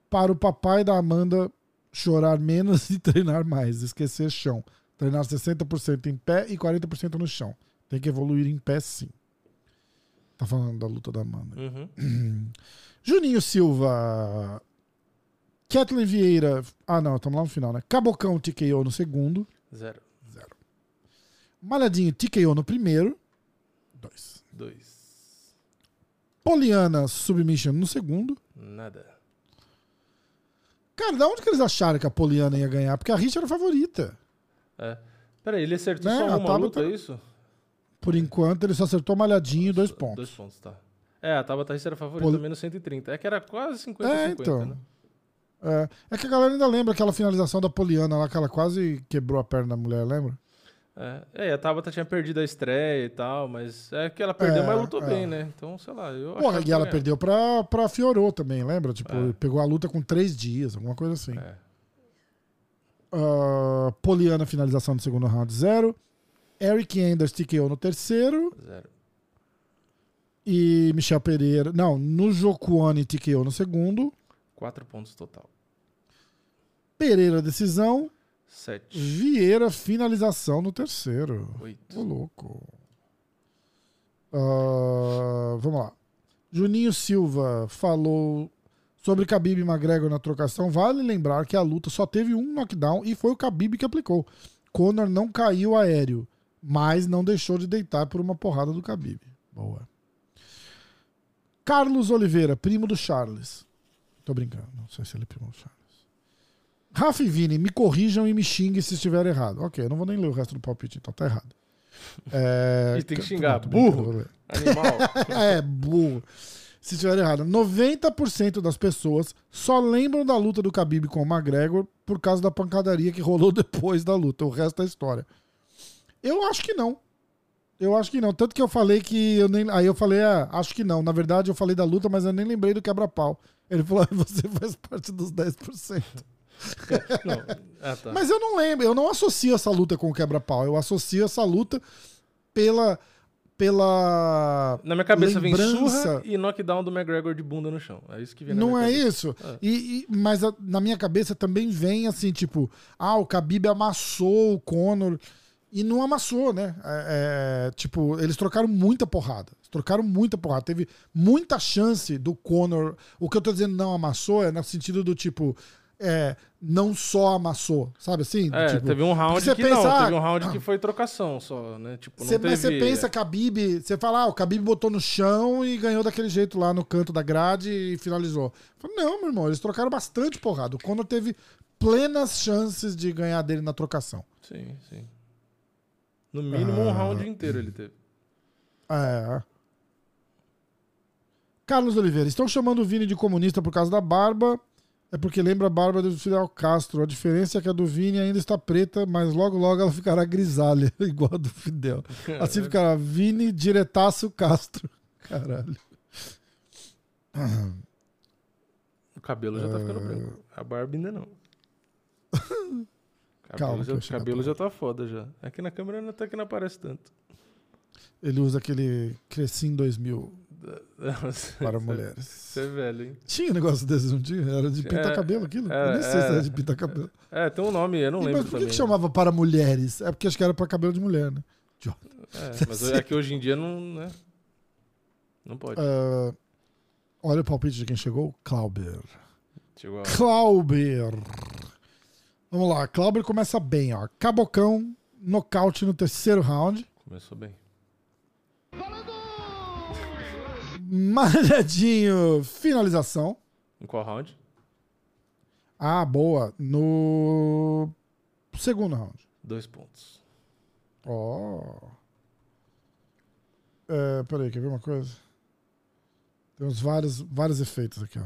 Para o papai da Amanda chorar menos e treinar mais. Esquecer chão. Treinar 60% em pé e 40% no chão. Tem que evoluir em pé, sim. Tá falando da luta da Amanda. Uhum. Juninho Silva. Kathleen Vieira. Ah, não, estamos lá no final, né? Cabocão TKO no segundo. Zero. Malhadinho TKO no primeiro. Dois. Dois. Poliana Submission no segundo. Nada. Cara, da onde que eles acharam que a Poliana ia ganhar? Porque a Rich era a favorita. É. Peraí, ele acertou Né, só uma Tabata- luta, é isso? Por enquanto, ele só acertou malhadinho e dois pontos. Dois pontos, tá. É, a Tabata Rich era a favorita Poli- menos 130. É que era quase 50 É, 50, então. né? É, é que a galera ainda lembra aquela finalização da Poliana lá, que ela quase quebrou a perna da mulher, lembra? É, é, a Tabata tinha perdido a estreia e tal, mas é que ela perdeu, É, mas lutou é. bem, né? Então, sei lá, eu Porra, que e ela ganhar. perdeu pra, pra Fiorô também, lembra? Tipo, É. pegou a luta com três dias, alguma coisa assim. É. Ah, Poliana, finalização no segundo round, zero. Eric Enders TKO no terceiro. Zero. E Michel Pereira. Não, no Jokuane TKO no segundo. Quatro pontos total. Pereira, decisão. Sete. Vieira, finalização no terceiro. Ô, Oito. louco. Ah, vamos lá. Juninho Silva falou sobre Khabib e McGregor na trocação. Vale lembrar que a luta só teve um knockdown e foi o Khabib que aplicou. Conor não caiu aéreo, mas não deixou de deitar por uma porrada do Khabib. Boa. Carlos Oliveira, primo do Charles. Tô brincando, não sei se ele primo Charles. Rafa e Vini, me corrijam e me xinguem se estiver errado. Ok, eu não vou nem ler o resto do palpite, então tá errado. É, E tem que xingar, burro. Animal. é, burro. Se estiver errado. 90% das pessoas só lembram da luta do Khabib com o McGregor por causa da pancadaria que rolou depois da luta. O resto é história. Eu acho que não. Eu acho que não. Tanto que eu falei que eu nem. Aí eu falei, ah, acho que não. Na verdade, eu falei da luta, mas eu nem lembrei do quebra-pau. Ele falou, ah, você faz parte dos 10%. não. Ah, tá. Mas eu não lembro, eu não associo essa luta com o quebra-pau. Eu associo essa luta pela. pela. Na minha cabeça vem lembrança- surra e knockdown do McGregor de bunda no chão. É isso que vem na Não minha é cabeça. isso. É. E, e- mas a- na minha cabeça também vem assim, tipo, ah, o Khabib amassou o Conor. E não amassou, né? É, é, tipo, eles trocaram muita porrada. Trocaram muita porrada. Teve muita chance do Conor. O que eu tô dizendo não amassou é no sentido do tipo. É, não só amassou, sabe assim? É, Tipo, teve um round você que pensa, não, ah, teve um round que foi trocação só, né? Tipo, não Cê, teve... Mas você pensa Khabib, você fala, ah, o Khabib botou no chão e ganhou daquele jeito lá no canto da grade e finalizou. Fala, não, meu irmão, eles trocaram bastante porrada. O Conor teve plenas chances de ganhar dele na trocação. Sim, sim. No mínimo um Ah. round inteiro ele teve. É. Carlos Oliveira, estão chamando o Vini de comunista por causa da barba. É porque lembra a barba do Fidel Castro. A diferença é que a do Vini ainda está preta, mas logo logo ela ficará grisalha, igual a do Fidel. Assim ficará Vini diretaço Castro. Caralho. O cabelo já tá ficando branco. A barba ainda não. Calma Cabelo, eu já, cabelo já tá foda já. Aqui na câmera até que não aparece tanto. Ele usa aquele Crescim 2000 para mulheres. Você é velho, hein? Tinha um negócio desses um dia? Era de pintar É, cabelo aquilo? é, eu nem sei se é. era de pintar cabelo. É, tem um nome, eu não E, lembro mas por que, também. que chamava para mulheres? É porque acho que era para cabelo de mulher, né? É, mas é que hoje em dia não, né? Não pode. Ah, olha o palpite de quem chegou. Clauber. Chegou a... Clauber. Vamos lá. Clauber começa bem, ó. Cabocão, nocaute no terceiro round. Começou bem. Malhadinho, finalização. Em qual round? Ah, boa. No segundo round. Dois pontos. Ó. É, peraí, quer ver uma coisa? Tem uns vários, vários efeitos aqui, ó.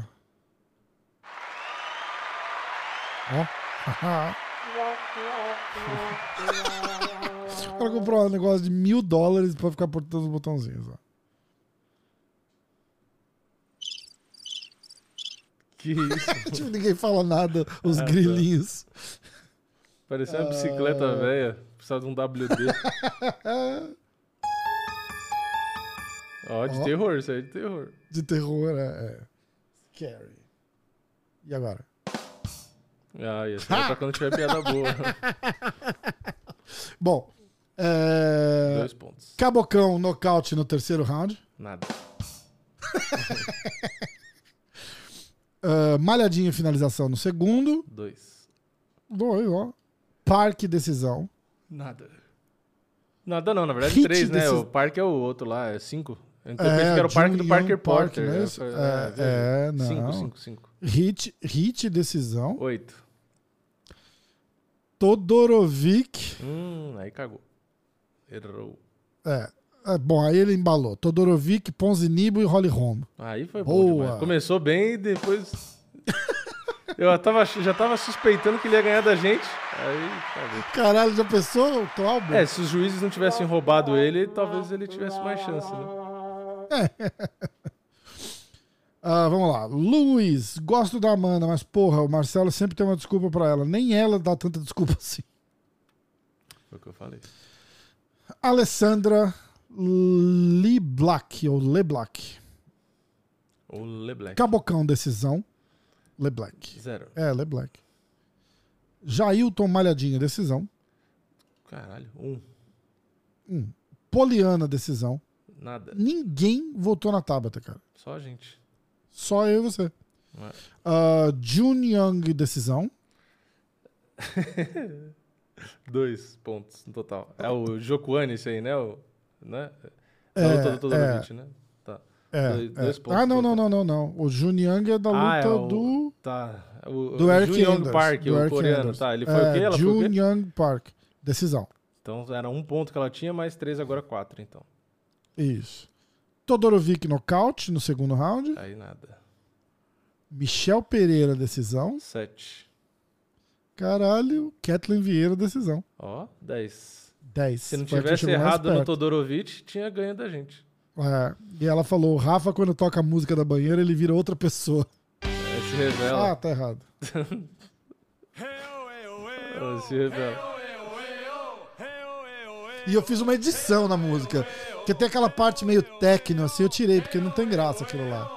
Ó. o cara comprou um negócio de mil dólares pra ficar apertando os botãozinhos, ó. Que isso? Tipo, ninguém fala nada, os Ah, tá. grilinhos. Parecia uma bicicleta Ah. velha. Precisava de um WD. Ó, de Ó. terror, isso aí é de terror. De terror, é. é. Scary. E agora? Ah, ia ser pra quando tiver piada boa. Bom. É... Dois pontos. Cabocão, nocaute no terceiro round. Nada. Ah, malhadinho, finalização no segundo. Dois. Dois, ó. Parque, decisão. Nada. Nada não, na verdade Hit três, né? desses- O Parque é o outro lá, é cinco. Então eu É, que era o Parque do Parker Park, Porter. é né? isso? Foi- É, é, não. Cinco, cinco, cinco. Hit, hit decisão. Oito. Todorovic. Hum, aí cagou. Errou. É, é, bom, aí ele embalou. Todorovic, Ponzinibo e Holly Holm. Aí foi bom Boa. demais. Começou bem e depois... Eu tava, já tava suspeitando que ele ia ganhar da gente. Aí, cagou. Caralho, já pensou o Clauber? É, se os juízes não tivessem roubado ele, talvez ele tivesse mais chance, né? Ah, vamos lá. Luiz, gosto da Amanda, mas porra, o Marcelo sempre tem uma desculpa pra ela. Nem ela dá tanta desculpa assim. Foi o que eu falei. Alessandra Leblac, ou Leblac. O LeBlanc. Cabocão, decisão. Leblac. Zero. É, Leblac. Jailton Malhadinha, decisão. Caralho. Um. Poliana, decisão. Nada. Ninguém votou na Tabata, cara. Só a gente. Só eu e você. É? Uh, Jun Young, decisão. Dois pontos no total. É o Jokuane esse aí, né? O, né? É, Da luta do Todorovic, né? Tá. É, Dois- é. dois pontos Ah, não, não, não, não, não. O Jun Young é da luta Ah, é o- do, Tá. O, do o Eric Jun Young. Park, do o Eric coreano, Anders. tá? Ele foi é, o quê? Ela foi Jun o quê? Young Park. Decisão. Então era um ponto que ela tinha, mais três, agora quatro, então. Isso. Todorovic nocaute no segundo round. Aí nada. Michel Pereira, decisão. Sete. Caralho. Kathleen Vieira, decisão. Ó, dez. 10. Se não Foi tivesse errado no. Todorovic, tinha ganho da gente. É, e ela falou: o Rafa, quando toca a música da banheira, ele vira outra pessoa. Aí se revela. Ah, tá errado. Se revela. E eu fiz uma edição na música. Que tem aquela parte meio técnica, assim, eu tirei, porque não tem graça aquilo lá.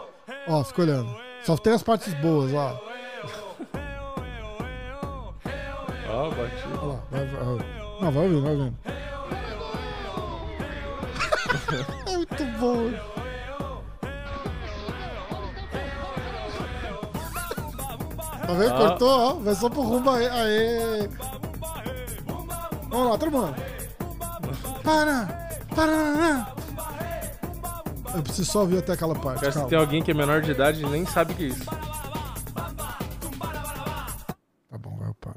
Ó, fica olhando. Só tem as partes boas, ó. Ó, bati. Olha lá, vai, vai. Não, vai ouvindo, vai ouvindo. é muito bom. Tá vendo? Ah. Cortou, ó. Vai só pro rumo aí. Aê. Vamos lá, todo mundo. Para! Eu preciso só ouvir até aquela parte. Parece que tem alguém que é menor de idade e nem sabe o que é isso. Tá bom, vai, eu paro.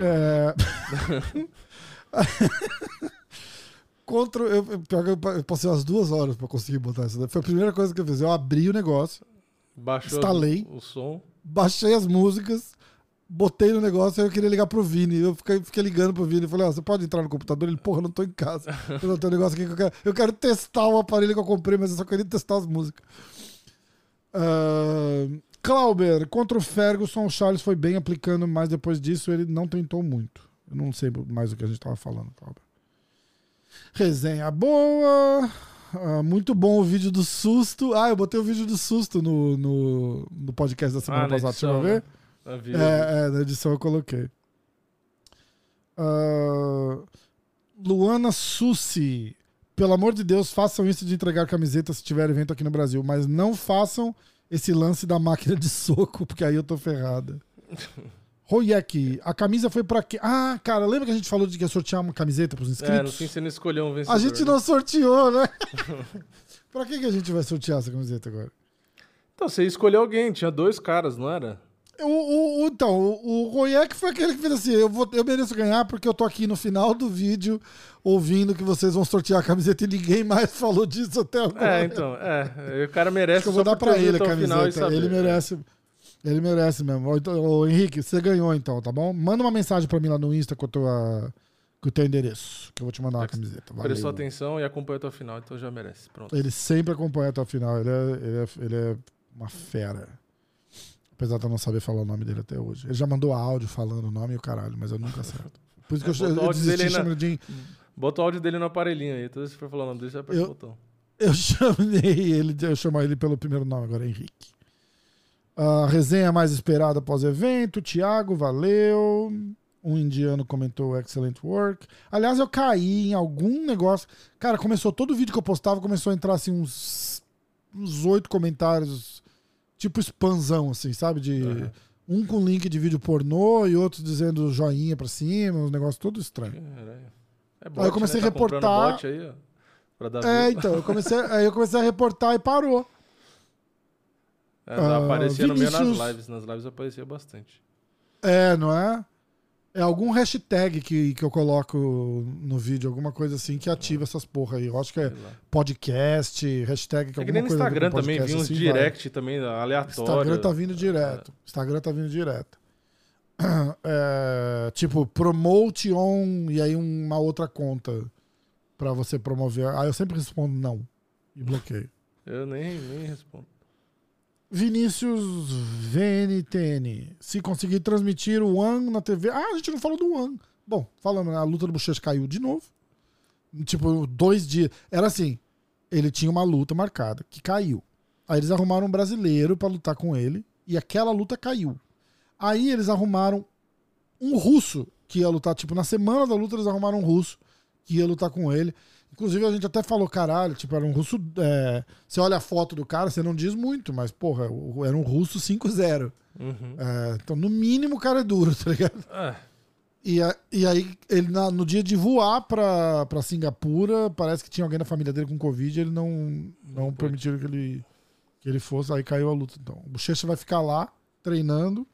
É... Contra. Eu, que eu pa- eu passei umas duas horas pra conseguir botar isso. Foi a primeira coisa que eu fiz. Eu abri o negócio, Baixou Instalei. o som. baixei as músicas, botei no negócio, aí eu queria ligar pro Vini. Eu fiquei, fiquei ligando pro Vini. Falei, ó, você pode entrar no computador? Ele, porra, eu não tô em casa. Eu não tenho um negócio aqui que eu quero. Eu quero testar o aparelho que eu comprei, mas eu só queria testar as músicas. Ah, Clauber, contra o Ferguson, o Charles foi bem aplicando, mas depois disso ele não tentou muito. Eu não sei mais o que a gente tava falando, Clauber. Resenha boa. Ah, muito bom o vídeo do susto. Ah, eu botei o vídeo do susto no, no, no podcast da semana Ah, passada. Deixa eu ver. né? Na vida. É, é, na edição eu coloquei. Ah, Luana Sussi. Pelo amor de Deus, façam isso de entregar camiseta se tiver evento aqui no Brasil, mas não façam esse lance da máquina de soco, porque aí eu tô ferrada. Royek, a camisa foi pra quê? Ah, cara, lembra que a gente falou de que ia sortear uma camiseta pros inscritos? É, no fim você não escolheu um vencedor. a gente né? não sorteou, né? pra que, que a gente vai sortear essa camiseta agora? Então, você escolheu alguém, tinha dois caras, não era? O, o- o- então, o, o Royek foi aquele que fez assim: eu, vou, eu mereço ganhar porque eu tô aqui no final do vídeo ouvindo que vocês vão sortear a camiseta e ninguém mais falou disso até agora. É, então, é. O cara merece Acho que eu vou dar pra ele a o camiseta. saber. Ele merece. Ele merece mesmo. Ô, então, ô, Henrique, você ganhou então, tá bom? Manda uma mensagem pra mim lá no Insta com, a tua, com o teu endereço, que eu vou te mandar uma camiseta. Valeu. Prestou atenção e acompanhou até o final, então já merece. Pronto. Ele sempre acompanha até o final. Ele é, ele é, ele é uma fera. Apesar de eu não saber falar o nome dele até hoje. Ele já mandou áudio falando o nome e o caralho, mas eu nunca acerto. Por isso que eu, o eu, dele desisti chamando de. Bota o áudio dele no aparelhinho aí. Toda vez que for falar o nome dele, você aperta Eu- o botão. Eu chamei ele, eu chamo ele pelo primeiro nome agora, Henrique. A resenha mais esperada após evento, Thiago, valeu. Um indiano comentou excellent work. Aliás, eu caí em algum negócio. Cara, começou todo vídeo que eu postava, começou a entrar assim uns uns oito comentários, tipo spamzão, assim, sabe? De Aham. um com link de vídeo pornô e outro dizendo joinha pra cima, uns negócios tudo estranho. Caralho. É Aí eu comecei né? a Tá reportar- bot aí, ó, É, então, eu comecei, aí eu comecei a reportar e parou. Ah, aparecia no meio nas lives. Nas lives aparecia bastante. É, não é? É algum hashtag que, que eu coloco no vídeo, alguma coisa assim, que ativa essas porra aí. Eu acho que é podcast, hashtag que É que alguma nem no coisa Instagram com também, podcast, vinha uns assim, direct também, aleatório. Vai. Instagram tá vindo direto. Instagram tá vindo direto. É, tipo, promote on e aí uma outra conta pra você promover. Aí eu sempre respondo não e bloqueio. Eu nem, nem respondo. Vinícius VNTN. Se conseguir transmitir o One na TV. Ah, a gente não falou do One. Bom, falando, a luta do Bochecha caiu de novo. Tipo, dois dias. Era assim: ele tinha uma luta marcada que caiu. Aí eles arrumaram um brasileiro pra lutar com ele e aquela luta caiu. Aí eles arrumaram um russo que ia lutar. Tipo, na semana da luta eles arrumaram um russo que ia lutar com ele. Inclusive a gente até falou, caralho, tipo, era um russo. é, Você olha a foto do cara, você não diz muito, mas, porra, era um russo 5-0. Uhum. É, então, no mínimo, o cara é duro, tá ligado? Ah, E, a- e aí, ele na- no dia de voar pra, pra Singapura, parece que tinha alguém na família dele com Covid, ele não, não pôde. permitiram que ele, que ele fosse, aí caiu a luta. Então, o Bochecha vai ficar lá, treinando,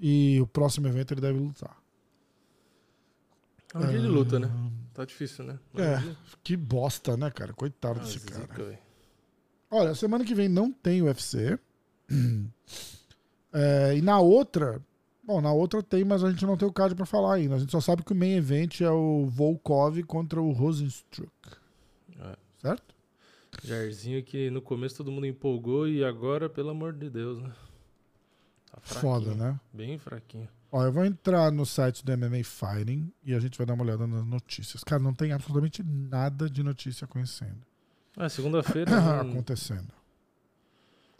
e o próximo evento ele deve lutar. é um dia de luta, né? Tá difícil, né? Mas É, dia- que bosta, né, cara? Coitado Ah, desse cara. Olha, semana que vem não tem UFC. É, e na outra. Bom, na outra tem, mas a gente não tem o card pra falar ainda. A gente só sabe que o main event é o Volkov contra o Rosenstruck. É. Certo? Jairzinho que no começo todo mundo empolgou e agora, pelo amor de Deus, né? Tá Foda, né? Bem fraquinho. Ó, eu vou entrar no site do MMA Fighting e a gente vai dar uma olhada nas notícias. Cara, não tem absolutamente nada de notícia conhecendo. Ah, segunda-feira. acontecendo.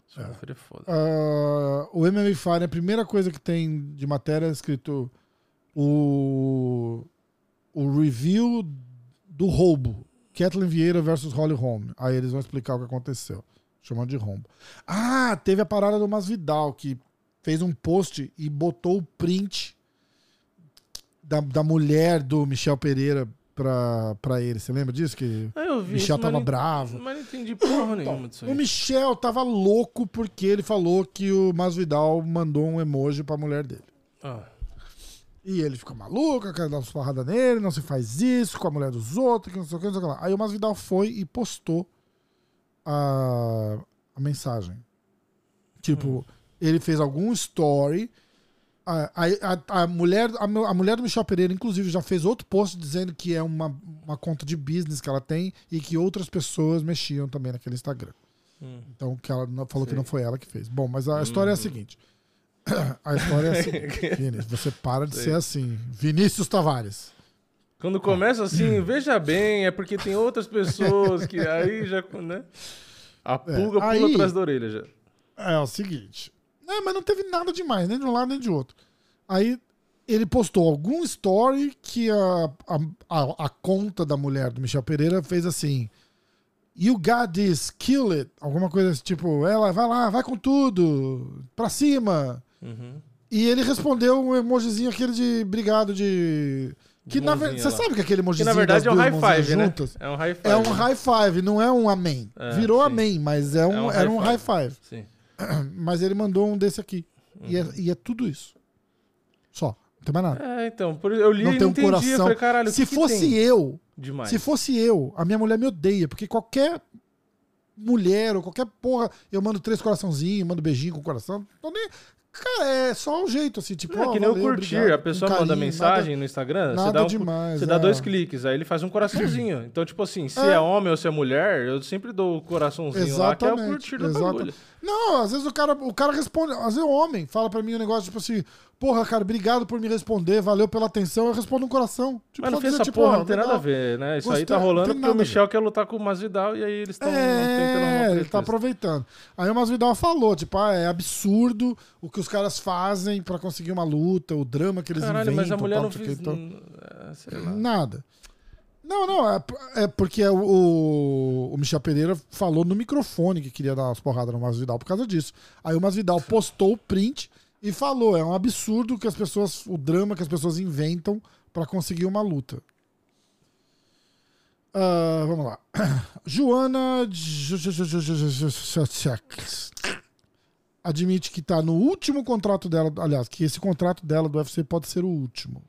Segunda-feira é foda. Ah, o MMA Fighting, a primeira coisa que tem de matéria é escrito o, o review do roubo. Kathleen Vieira versus Holly Holm. Aí eles vão explicar o que aconteceu. Chamando de rombo. Ah, teve a parada do Masvidal, que fez um post e botou o print da, da mulher do Michel Pereira pra, pra ele. Você lembra disso? Que Ah, eu o vi Michel tava não- bravo. Mas não entendi porra nenhuma disso O aí. Michel tava louco porque ele falou que o Masvidal mandou um emoji pra mulher dele. Ah, E ele ficou maluco, quer dar umas porradas nele, não se faz isso com a mulher dos outros, que não sei o que, não sei o que lá. Aí o Masvidal foi e postou a, a mensagem. Tipo, ele fez algum story. A, a, a, mulher, a, a mulher do Michel Pereira, inclusive, já fez outro post dizendo que é uma, uma conta de business que ela tem e que outras pessoas mexiam também naquele Instagram. hum. Então, que ela não- falou que não foi ela que fez. Bom, mas a história é a seguinte. A história é a seguinte. Vinícius, você para de Sei. ser assim. Vinícius Tavares. Quando começa assim, veja bem, é porque tem outras pessoas que aí já, né? A pulga pula aí- atrás da orelha já. É o seguinte. É, mas não teve nada demais, nem de um lado nem de outro. Aí ele postou algum story que a, a, a, a conta da mulher do Michel Pereira fez assim. You got this, kill it. Alguma coisa assim, tipo, ela vai lá, vai com tudo, pra cima. Uhum. E ele respondeu um emojizinho aquele de obrigado de. Que De na verdade. Você lá. sabe que aquele Que emojizinho na verdade é um high five, né? juntas É um high five. É um né? high five, não é um amém. É, Virou sim. amém, mas é um, É era um high five. Sim. Mas ele mandou um desse aqui. E, Uhum. é, e é tudo isso. Só. Não tem mais nada. É, então, por, eu li não e tem não um entendi. Coração. falei, caralho, se fosse eu, demais. se fosse eu, a minha mulher me odeia, porque qualquer mulher ou qualquer porra, eu mando três coraçãozinhos, mando beijinho com o coração. Tô nem... Cara, é só um jeito, assim, tipo, é que nem o valeu, curtir. obrigado, a pessoa manda carinho, mensagem no Instagram, você nada dá, um, demais, você dá é. dois cliques, aí ele faz um coraçãozinho. Então, tipo assim, se é. É. homem ou se é mulher, eu sempre dou o coraçãozinho lá, que é o Exatamente, curtir do bagulho. Não, às vezes o cara, o cara responde, às vezes o homem fala pra mim um negócio tipo assim, porra, cara, obrigado por me responder, valeu pela atenção, eu respondo um coração. Tipo, Mas não fez essa tipo, porra, não tem nada a ver, né? Isso aí Gostei, tá não rolando porque o Michel quer lutar com o Masvidal e aí eles estão tentando É, arrumar ele tá aproveitando. Aí o Masvidal falou, tipo, ah, é absurdo o que os caras fazem pra conseguir uma luta, o drama que eles Caralho, inventam. mas a mulher tal, não fez... então- é. Nada. Não, não, é, é porque o, o, Michel Pereira falou no microfone que queria dar umas porradas no Masvidal por causa disso. Aí o Masvidal postou o print e falou: é um absurdo que as pessoas, o drama que as pessoas inventam pra conseguir uma luta. Ah, vamos lá. Joana. admite que tá no último contrato dela, aliás, que esse contrato dela do UFC pode ser o último.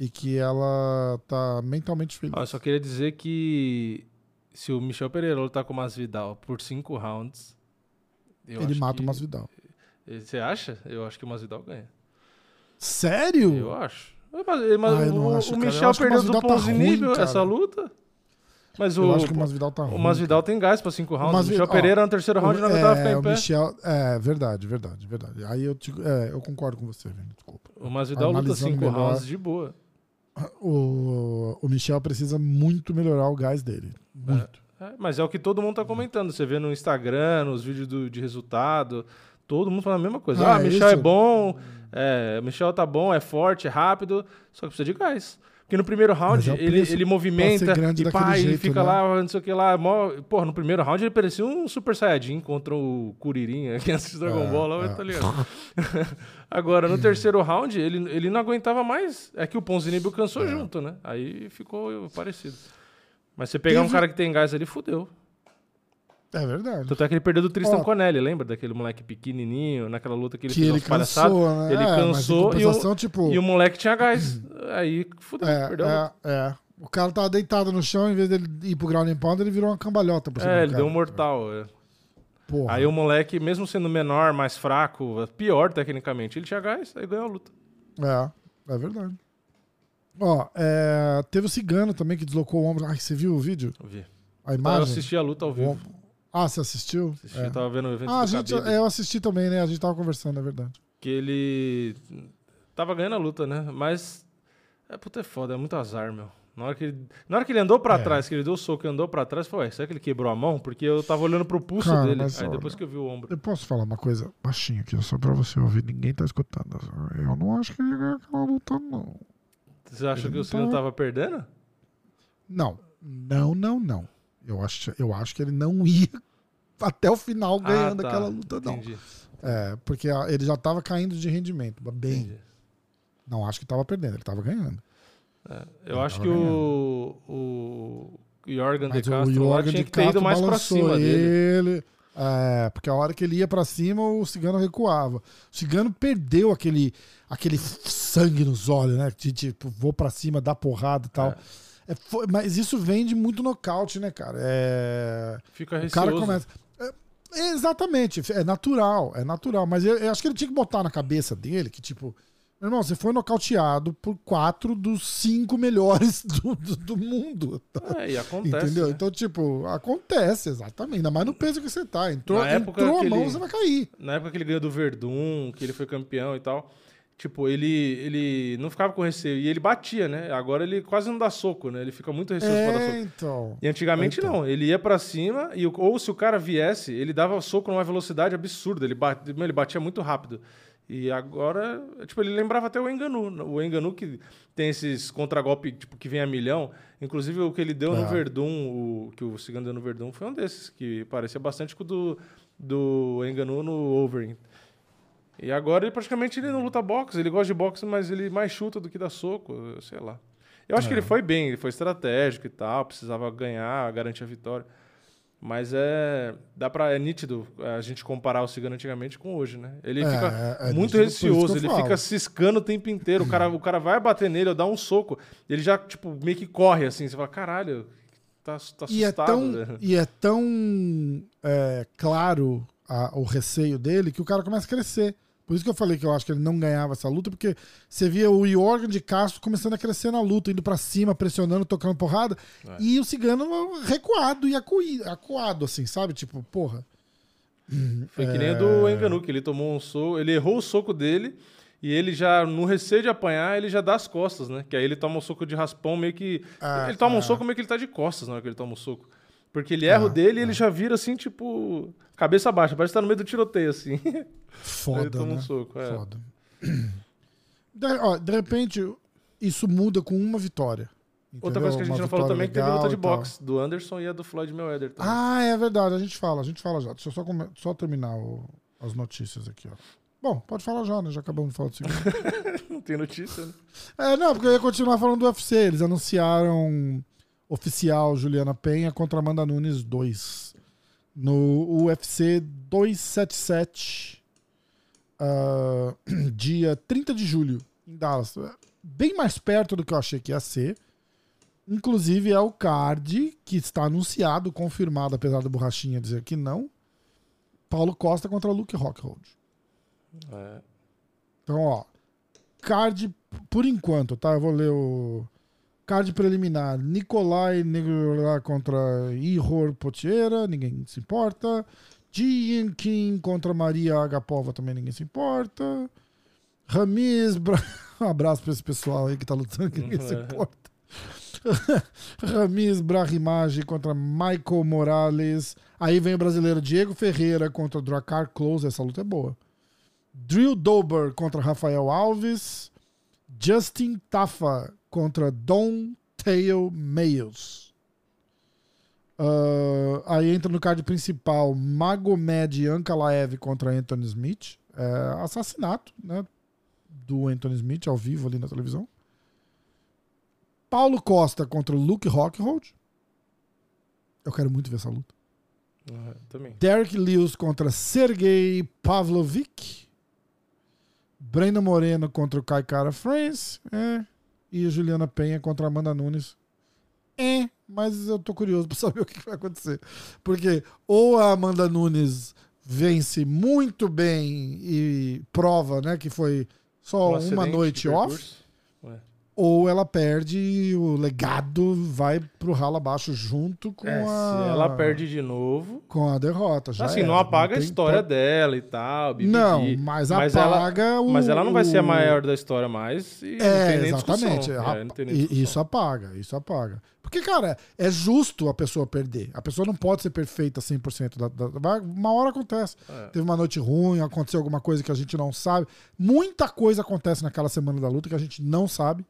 E que ela tá mentalmente feliz. Ó, eu só queria dizer que se o Michel Pereira lutar com o Masvidal por cinco rounds, eu Ele mata que- o Masvidal. Você acha? Eu acho que o Masvidal ganha. Sério? Eu acho. Mas, mas Ah, eu não o, acho, o Michel o perdeu do Masvidal tá essa luta. Mas o, Eu acho que o Masvidal tá ruim. o Masvidal tem gás pra cinco rounds. O, Masvi- Michel ó, Pereira no terceiro round não aguentava ficar é, em o pé. Michel, é, verdade, verdade, verdade. Aí eu, te- é, eu concordo com você, Vini, desculpa. O Masvidal luta cinco melhor. rounds de boa. O, o Michel precisa muito melhorar o gás dele. Muito. É, mas é o que todo mundo tá comentando. Você vê no Instagram, nos vídeos do- de resultado, todo mundo fala a mesma coisa. Ah, Ah, Michel é isso. bom, é, Michel tá bom, é forte, é rápido, só que precisa de gás. Porque no primeiro round é ele, ele movimenta e pá, jeito, fica né? lá, não sei o que lá. Mó... Porra, no primeiro round ele parecia um Super Saiyajin contra o Kuririn, quem assiste Dragon É, Ball lá, é. tá ligado? Agora, no terceiro round, ele, ele não aguentava mais. É que o Ponzinibbio cansou É. junto, né? Aí ficou parecido. Mas você pegar um Teve- cara que tem gás ali, fudeu. É verdade. Tanto é que ele perdeu do Tristan Ó. Conelli, lembra? Daquele moleque pequenininho, naquela luta que ele que fez ele cansou, né? Ele É, cansou e o, tipo, e o moleque tinha gás. Aí fudeu, é, perdeu. é, é. O cara tava deitado no chão, em vez dele ir pro ground and pound, ele virou uma cambalhota por cima É, ele cara. deu um mortal. é. Aí o moleque, mesmo sendo menor, mais fraco, pior tecnicamente, ele tinha gás, aí ganhou a luta. É, é verdade. Ó, é, teve o Cigano também que deslocou o ombro. Ai, você viu o vídeo? Eu vi. A Eu imagem? assisti a luta ao vivo. Ah, você assistiu? Assisti, É. eu tava vendo o evento Ah, do gente, Khabib, é, eu assisti também, né? A gente tava conversando, é verdade. que ele tava ganhando a luta, né? Mas, é, puta, é foda, é muito azar, meu. Na hora que ele, na hora que ele andou pra É. trás, que ele deu o soco e andou pra trás, foi, será que ele quebrou a mão? Porque eu tava olhando pro pulso Cara, dele. Aí olha, depois que eu vi o ombro. Eu posso falar uma coisa baixinho aqui, só pra você ouvir, ninguém tá escutando. Eu não acho que ele ganhou aquela luta, não. Você acha Ele que o Cigano tava- tava perdendo? Não, não, não, não. Eu acho, eu acho que ele não ia até o final ganhando Ah, tá. aquela luta, não. Entendi. É, porque ele já tava caindo de rendimento, bem. entendi. Não acho que tava perdendo, ele tava ganhando. É, eu Ele acho que o, o Jorgen de Mas o Castro lá Jorgen tinha de que ter ido mais pra balançou cima dele. ele. É, porque a hora que ele ia pra cima, o cigano recuava. O cigano perdeu aquele, aquele sangue nos olhos, né? De tipo, vou pra cima, dá porrada e tal. É. É, foi- mas isso vem de muito nocaute, né, cara? É, Fica o receoso. cara começa. é, exatamente, é natural, é natural. Mas eu, eu acho que ele tinha que botar na cabeça dele que, tipo, meu irmão, você foi nocauteado por quatro dos cinco melhores do, do, do mundo. É, e acontece. Entendeu? né? Então, tipo, acontece, exatamente. Ainda mais no peso que você tá. Entrou, Na época entrou a mão, ele- você vai cair. Na época que ele ganhou do Verdun, que ele foi campeão e tal, tipo, ele, ele não ficava com receio. E ele batia, né? Agora ele quase não dá soco, né? Ele fica muito receoso pra dar É, soco. então. E antigamente Então. não, ele ia pra cima e ou se o cara viesse, ele dava soco numa velocidade absurda, ele, bate, ele batia muito rápido. E agora, tipo, ele lembrava até o Enganu, o Enganu que tem esses contragolpe tipo que vem a milhão, inclusive o que ele deu no Ah. Verdun, o que o Cigano deu no Verdun foi um desses que parecia bastante com o do do Enganu no Overing. E agora ele praticamente ele não luta boxe, ele gosta de boxe, mas ele mais chuta do que dá soco, sei lá. Eu acho que É. ele foi bem, ele foi estratégico e tal, precisava ganhar, garantir a vitória. Mas é. Dá pra, é nítido a gente comparar o Cigano antigamente com hoje, né? Ele É, fica é, é muito que receoso, ele falo. fica ciscando o tempo inteiro. O cara, o cara vai bater nele ou dar um soco, ele já, tipo, meio que corre assim. Você fala, caralho, tá, tá assustado. E é tão, velho." e é tão é, claro a- o receio dele que o cara começa a crescer. Por isso que eu falei que eu acho que ele não ganhava essa luta, porque você via o Jorgen de Castro começando a crescer na luta, indo pra cima, pressionando, tocando porrada, É. e o cigano recuado e acuí- acuado, assim, sabe? Tipo, porra. Foi que nem o do É. Enganu, que ele tomou um soco, ele errou o soco dele e ele já, no receio de apanhar, ele já dá as costas, né? Que aí ele toma um soco de raspão meio que. Ah, ele toma um ah. soco meio que ele tá de costas na hora que ele toma o soco. Porque ele erra o Ah, dele e ele já vira assim, tipo, cabeça baixa, parece que tá no meio do tiroteio, assim. Foda, né? um soco. É. Foda. De, ó, de repente, isso muda com uma vitória. Outra entendeu? coisa que a gente Uma não falou também é que teve luta de boxe do Anderson e a do Floyd Mayweather também. Ah, é verdade. A gente fala, a gente fala já. Deixa eu só, come- só terminar o- as notícias aqui, ó. Bom, pode falar já, né? Já acabamos de falar do seguinte. Não tem notícia, né? é, não, porque eu ia continuar falando do UFC. Eles anunciaram oficial Juliana Penha contra Amanda Nunes 2. No UFC 277. ah, dia 30 de julho, em Dallas. Bem mais perto do que eu achei que ia ser. Inclusive, é o card que está anunciado, confirmado, apesar da borrachinha dizer que não. Paulo Costa contra Luke Rockhold. É. Então, ó. Card, por enquanto, tá? Eu vou ler o. Card preliminar: Nikolai Negra contra Ihor Potiera, ninguém se importa. Jian Kim contra Maria Agapova, também ninguém se importa. Ramiz. Bra... Um abraço pra esse pessoal aí que tá lutando, que ninguém se importa. Ramiz Brahimage contra Michael Morales. Aí vem o brasileiro Diego Ferreira contra Dracar Close. Essa luta é boa. Drill Dober contra Rafael Alves. Justin Tafa contra Don Tail Mayos. Ah, aí entra no card principal Magomed Ankalaev contra Anthony Smith. É, assassinato né, do Anthony Smith ao vivo ali na televisão. Paulo Costa contra Luke Rockhold. Eu quero muito ver essa luta. É, também. Derek Lewis contra Sergei Pavlovic. Brenda Moreno contra o Kai Cara France. É. E a Juliana Penha contra a Amanda Nunes. É. Mas eu tô curioso pra saber o que vai acontecer. Porque ou a Amanda Nunes vence muito bem e prova, né, que foi só Um uma noite off. Ué. Ou ela perde o legado vai pro ralo abaixo junto com É, a se ela perde de novo. com a derrota. Já assim, era. não apaga a tem- história dela e tal. bibibi. Não, mas ela- apaga o- Mas ela não vai ser a maior da história mais. Não É, exatamente. É, não E- isso apaga, isso apaga. Porque, cara, é justo a pessoa perder. A pessoa não pode ser perfeita 100%. Da, da, uma hora acontece. É. Teve uma noite ruim, aconteceu alguma coisa que a gente não sabe. Muita coisa acontece naquela semana da luta que a gente não sabe.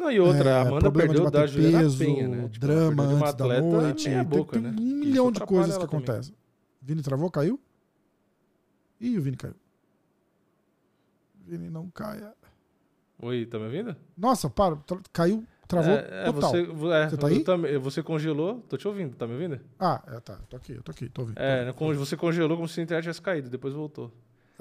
Não, e outra, É, a Amanda perdeu da Juliana peso, Penha, né? Tipo, drama antes da noite. Tem, boca, tem né? um Isso milhão de coisas que acontecem. Vini travou, caiu? Ih, o Vini caiu. Vini não caia. Oi, tá me ouvindo? Nossa, para, caiu, travou é, é, total. Você, é, Você tá aí? você congelou, tô te ouvindo, tá me ouvindo? Ah, é, tá, tô aqui, eu tô aqui, tô ouvindo. É, né, como você congelou como se a internet tivesse caído, depois voltou.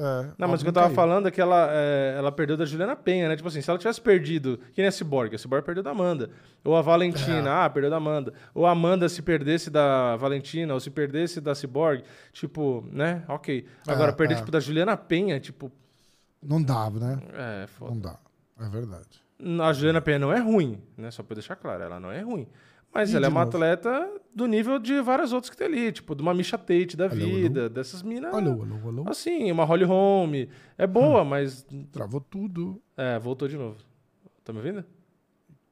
É, Não, mas o que eu tava caiu. falando é que ela, é, ela perdeu da Juliana Penha, né? Tipo assim, se ela tivesse perdido, que nem a Cyborg, a Cyborg perdeu da Amanda. Ou a Valentina, É. ah, perdeu da Amanda. Ou a Amanda se perdesse da Valentina, ou se perdesse da Cyborg, tipo, né? Ok. Agora, É, perder, é. tipo, da Juliana Penha, tipo, Não dava, né? é, foda. Não dá. É verdade. A Juliana Penha não é ruim, né? Só pra deixar claro, ela não é ruim. Mas E ela é uma novo? atleta do nível de várias outras que tem ali, tipo, de uma Misha Tate da Alô, vida, dessas minas. Alô, alô, alô. Assim, uma Holly Holm. É boa, mas. Travou tudo. É, voltou de novo. Tá me ouvindo?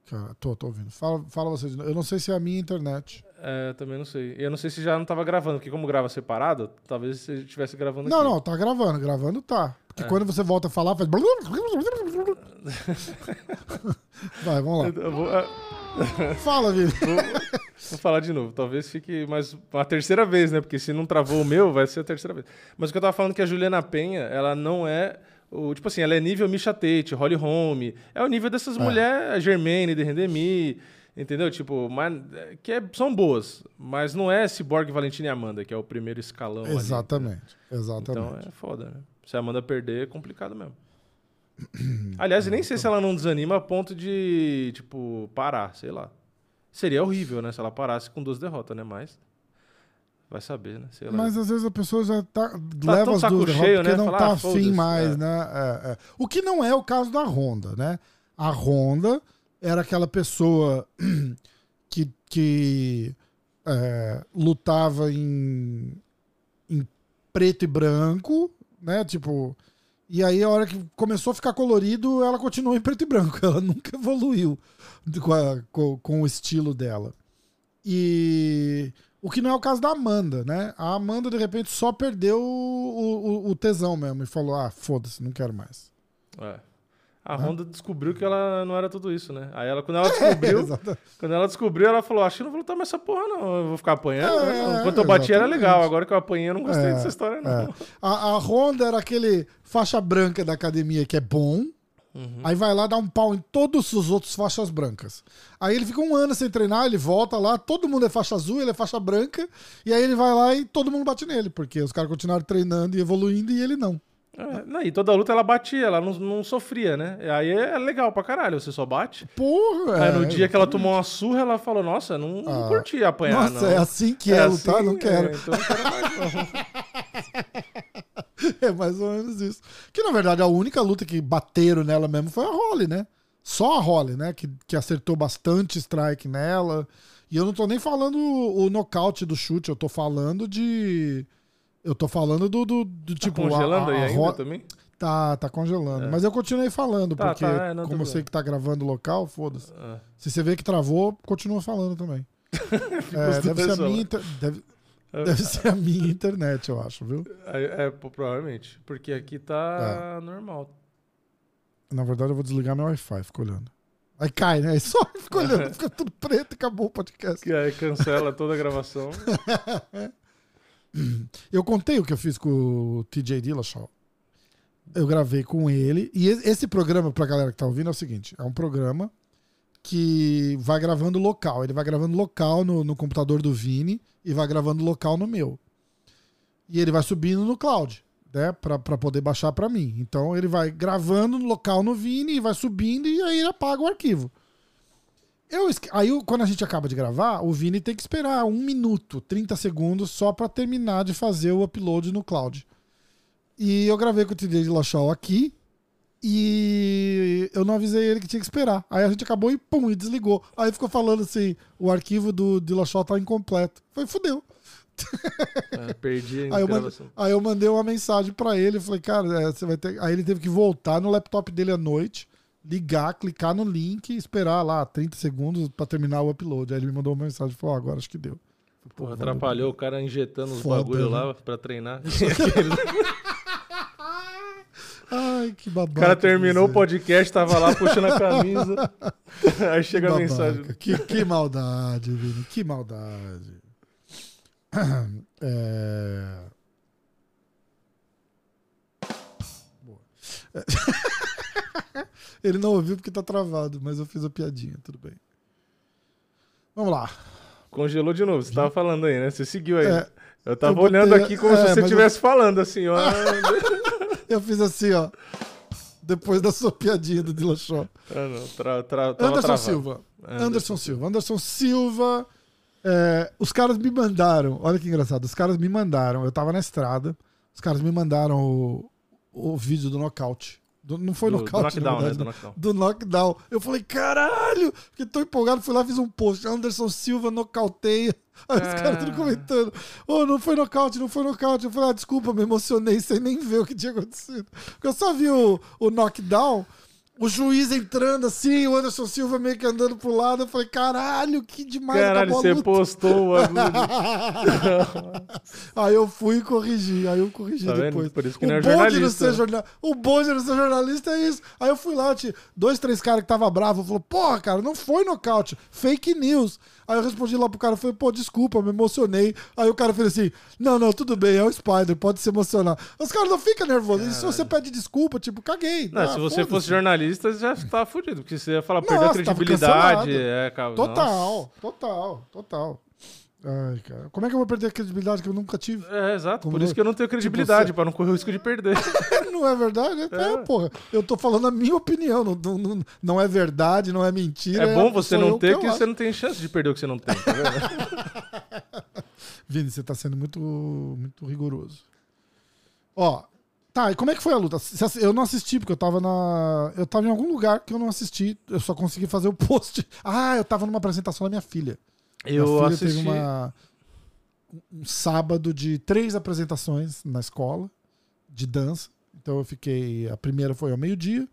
Cara, tô, tô ouvindo. Fala, fala você de novo. Eu não sei se é a minha internet. É, também não sei. Eu não sei se já não tava gravando, porque como grava separado, talvez você estivesse gravando Não, aqui. não, tá gravando. Gravando tá. Porque É. quando você volta a falar, faz. Vai, vamos lá. Vou, ah, Fala, Vini. vou falar de novo. Talvez fique mais uma terceira vez, né? Porque se não travou o meu, vai ser a terceira vez. Mas o que eu tava falando é que a Juliana Penha, ela não é. O, tipo assim, ela é nível Misha Tate, Holly Holm. É o nível dessas mulheres, Germaine, de Rendemi. Entendeu? Tipo, mas, que é- são boas. Mas não é Cyborg, Valentina e Amanda, que é o primeiro escalão ali. Exatamente. Então Exatamente. é foda, né? Se a Amanda perder, é complicado mesmo. Aliás, eu nem sei se ela não desanima a ponto de, tipo, parar, sei lá. Seria horrível, né? Se ela parasse com duas derrotas, né? Mas. Vai saber, né? Sei lá. Mas às vezes a pessoa já tá, leva tão as duas derrotas cheio, porque né? não Fala, tá ah, afim mais, é. né? É, é. O que não é o caso da Honda, né? A Honda era aquela pessoa que, que é, lutava em, em preto e branco, né? Tipo, e aí a hora que começou a ficar colorido, ela continuou em preto e branco. Ela nunca evoluiu com, a- com- com o estilo dela. E o que não é o caso da Amanda, né? A Amanda, de repente, só perdeu o, o- o tesão mesmo e falou: ah, foda-se, não quero mais. É. A Honda descobriu que ela não era tudo isso, né? Aí ela, quando ela descobriu, Exato. quando ela descobriu, ela falou: Acho que não vou lutar mais essa porra, não. Eu vou ficar apanhando. né? É, Enquanto eu bati era legal. Agora que eu apanhei, eu não gostei É, dessa história, não. É. A, a Honda era aquele faixa branca da academia que é bom. Uhum. Aí vai lá dar um pau em todos os outros faixas brancas. Aí ele fica um ano sem treinar, ele volta lá, todo mundo é faixa azul, ele é faixa branca, e aí ele vai lá e todo mundo bate nele, porque os caras continuaram treinando e evoluindo e ele não. É, não, e toda luta ela batia, ela não, não sofria, né? E Aí é legal pra caralho, você só bate. Porra! Aí no é, dia que ela tomou uma surra, ela falou, nossa, não, não Ah. curti apanhar, Nossa, não. é assim que é, lutar? assim, Não quero. é, então não quero mais, não. É mais ou menos isso. Que na verdade a única luta que bateram nela mesmo foi a Holly, né? Só a Holly, né? Que, que acertou bastante strike nela. E eu não tô nem falando o, o nocaute do chute, eu tô falando de. Eu tô falando do, do, do tipo. a- Congelando a, aí a ainda Ho- também? Tá, tá congelando. Mas eu continuei falando, Tá, porque tá, é, não, como eu sei que tá gravando local, foda-se. Ah. Se você vê que travou, continua falando também. É, deve, ser a minha, inter- deve, deve ser a minha internet, eu acho, viu? É, é, provavelmente. Porque aqui tá É. normal. Na verdade, eu vou desligar meu Wi-Fi, fica olhando. Aí cai, né? Aí só fica olhando, fica tudo preto e acabou o podcast. Que aí cancela toda a gravação. Eu contei o que eu fiz com o TJ Dillashaw. Eu gravei com ele. E esse programa, pra galera que tá ouvindo, é o seguinte: é um programa que vai gravando local. Ele vai gravando local no, no computador do Vini e vai gravando local no meu. E ele vai subindo no cloud, né? Pra, pra poder baixar pra mim. Então ele vai gravando local no Vini e vai subindo e aí ele apaga o arquivo. Eu, esque- aí, quando a gente acaba de gravar, o Vini tem que esperar um minuto, 30 segundos, só pra terminar de fazer o upload no cloud. E eu gravei com o TJ de Lachal aqui e eu não avisei ele que tinha que esperar. Aí a gente acabou e pum, e desligou. Aí ficou falando assim: o arquivo do de Lachal tá incompleto. Foi fudeu. É, perdi a Aí eu, mandei, aí eu mandei uma mensagem pra ele, falei, cara, é, você vai ter. Aí ele teve que voltar no laptop dele à noite, ligar, clicar no link e esperar lá 30 segundos pra terminar o upload. Aí ele me mandou uma mensagem e falou, ó, agora acho que deu. Porra, atrapalhou o cara injetando os Foda, bagulho né? lá pra treinar. Ai, que babaca. O cara terminou o podcast, tava lá puxando a camisa. Aí chega a mensagem. Que, que maldade, Vini, que maldade. É... Boa. É. Ele não ouviu porque tá travado, mas eu fiz a piadinha, tudo bem. Vamos lá. Congelou de novo, você tava falando aí, né? Você seguiu aí. É, eu tava eu botei- olhando aqui como é, se você mas eu- estivesse falando, assim, ó. Eu fiz assim, ó. Depois da sua piadinha do Shaw. ah, não, tra, tra, Anderson travado. Silva. Anderson Anderson Silva. Anderson Silva. é, os caras me mandaram. Olha que engraçado. Os caras me mandaram. Eu tava na estrada. Os caras me mandaram o, o vídeo do nocaute. Do- não foi Do- nocaute, do na knockdown, verdade, né? Do knockdown. Do knockdown. Eu falei, caralho! Fiquei tão empolgado. Fui lá fiz um post. Anderson Silva nocauteia. Aí os Ah. caras tudo comentando. Ô, não foi nocaute, não foi nocaute. Eu falei, ah, desculpa, me emocionei sem nem ver o que tinha acontecido. Porque eu só vi o, o knockdown. O juiz entrando assim, o Anderson Silva meio que andando pro lado. Eu falei, caralho, que demais. Caralho, você luta. postou o. Aí eu fui e corrigi. Aí eu corrigi Tá vendo? depois. Por isso que o não é não jornalista, ser né? jorna... O bom de não ser jornalista é isso. Aí eu fui lá, tinha dois, três caras que tava bravo. Falou, porra, cara, não foi nocaute. Fake news. Aí eu respondi lá pro cara, falei, pô, desculpa, me emocionei. Aí o cara fez assim, não, não, tudo bem, é o Spider, pode se emocionar. Os caras não ficam nervosos. E se você pede desculpa, tipo, caguei. Não, Ah, se você fosse jornalista, você já tava fudido. Porque você ia falar, perdeu a credibilidade. É, cara, Total, nossa. total, total. Ai, cara. Como é que eu vou perder a credibilidade que eu nunca tive? É, exato. Como Por isso você- que eu não tenho credibilidade, você- pra não correr o risco de perder. Não é verdade? É, É. porra. Eu tô falando a minha opinião. Não, não, não- é verdade, não é mentira. É bom você não eu ter, eu que acho. você não tem chance de perder o que você não tem, tá? Vini, você tá sendo muito, muito rigoroso. Ó, tá, e como é que foi a luta? Eu não assisti, porque eu tava na. Eu tava em algum lugar que eu não assisti. Eu só consegui fazer o post. Ah, eu tava numa apresentação da minha filha. Eu assisti. teve uma, um sábado de três apresentações na escola de dança. Então eu fiquei. A primeira foi ao meio-dia,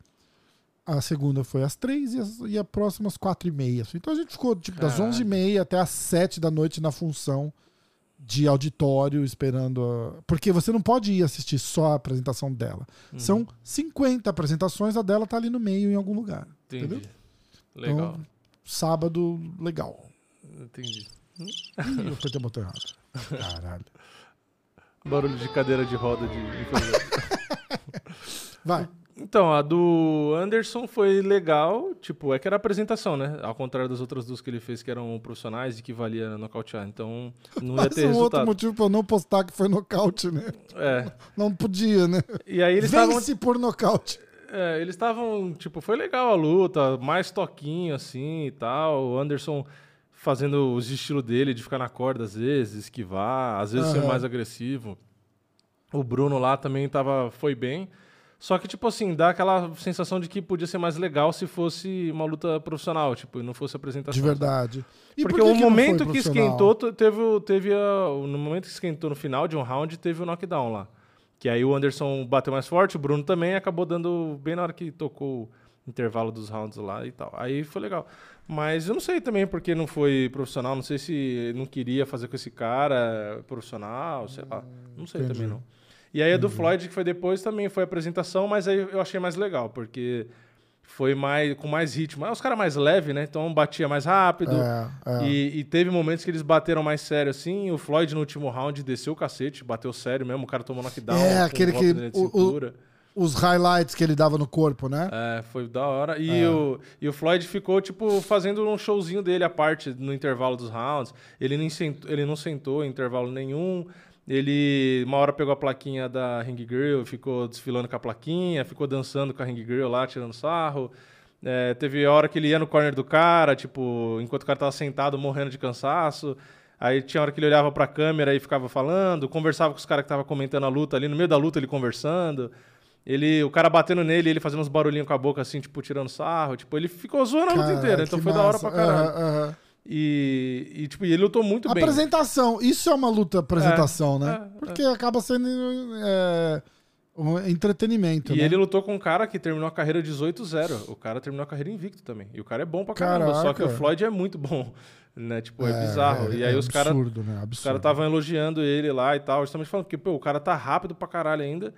a segunda foi às três e, as- e a próxima às quatro e meia. Então a gente ficou tipo, das onze e meia até às sete da noite na função de auditório esperando. a- Porque você não pode ir assistir só a apresentação dela. Uhum. São 50 apresentações, a dela tá ali no meio em algum lugar. Entendi. entendeu? Legal. Então, sábado, legal. Entendi. Ih, eu apertei o botão errado. Caralho. Barulho de cadeira de roda de. Vai. Então, a do Anderson foi legal, tipo, é que era apresentação, né? Ao contrário das outras duas que ele fez, que eram profissionais e que valia nocautear. Então, não ia Mais ter um outro resultado. motivo pra eu não postar que foi nocaute, né? É. Não podia, né? E aí eles estavam Vence por nocaute. É, eles estavam, tipo, foi legal a luta, mais toquinho assim e tal. O Anderson fazendo os estilos dele de ficar na corda às vezes, esquivar, às vezes ser Aham. mais agressivo. O Bruno lá também tava, foi bem. Só que, tipo assim, dá aquela sensação de que podia ser mais legal se fosse uma luta profissional, tipo, e não fosse apresentação. De verdade. E Porque por que o que momento que esquentou, te- teve, teve a- no momento que esquentou no final de um round, teve o knockdown lá. Que aí o Anderson bateu mais forte, o Bruno também acabou dando bem na hora que tocou intervalo dos rounds lá e tal. Aí foi legal. Mas eu não sei também porque não foi profissional, não sei se não queria fazer com esse cara profissional, sei lá. Não sei entendi. também não. E aí a do Floyd, que foi depois, também foi apresentação, mas aí eu achei mais legal, porque foi mais com mais ritmo. Aí os caras mais leve, né? Então batia mais rápido. É, é. E, e teve momentos que eles bateram mais sério, assim. O Floyd no último round desceu o cacete, bateu sério mesmo. O cara tomou knockdown. É, aquele que- de o-. Os highlights que ele dava no corpo, né? É, foi da hora. E, É. o, e o Floyd ficou, tipo, fazendo um showzinho dele à parte no intervalo dos rounds. Ele, nem sentou, ele não sentou em intervalo nenhum. Ele, uma hora, pegou a plaquinha da Ring Grill, ficou desfilando com a plaquinha, ficou dançando com a Ring Grill lá, tirando sarro. É, teve a hora que ele ia no corner do cara, tipo, enquanto o cara tava sentado morrendo de cansaço. Aí tinha hora que ele olhava pra câmera e ficava falando, conversava com os caras que estavam comentando a luta ali, no meio da luta ele conversando. Ele, o cara batendo nele, ele fazendo uns barulhinhos com a boca, assim, tipo, tirando sarro. Tipo, ele ficou zoando a luta Cara, inteira, então foi da hora massa. pra caralho. Aham, aham. E, e, tipo, ele lutou muito bem. Apresentação. Isso é uma luta apresentação, né? é, Porque acaba sendo é, um entretenimento, E né? ele lutou com um cara que terminou a carreira 18-0. O cara terminou a carreira invicto também. E o cara é bom pra caramba. Só que o Caraca. Floyd é muito bom. Né? Tipo, é, bizarro. é- e aí é os caras absurdo, né? Os Absurdo. caras estavam elogiando ele lá e tal, justamente falando que pô, o cara tá rápido pra caralho ainda.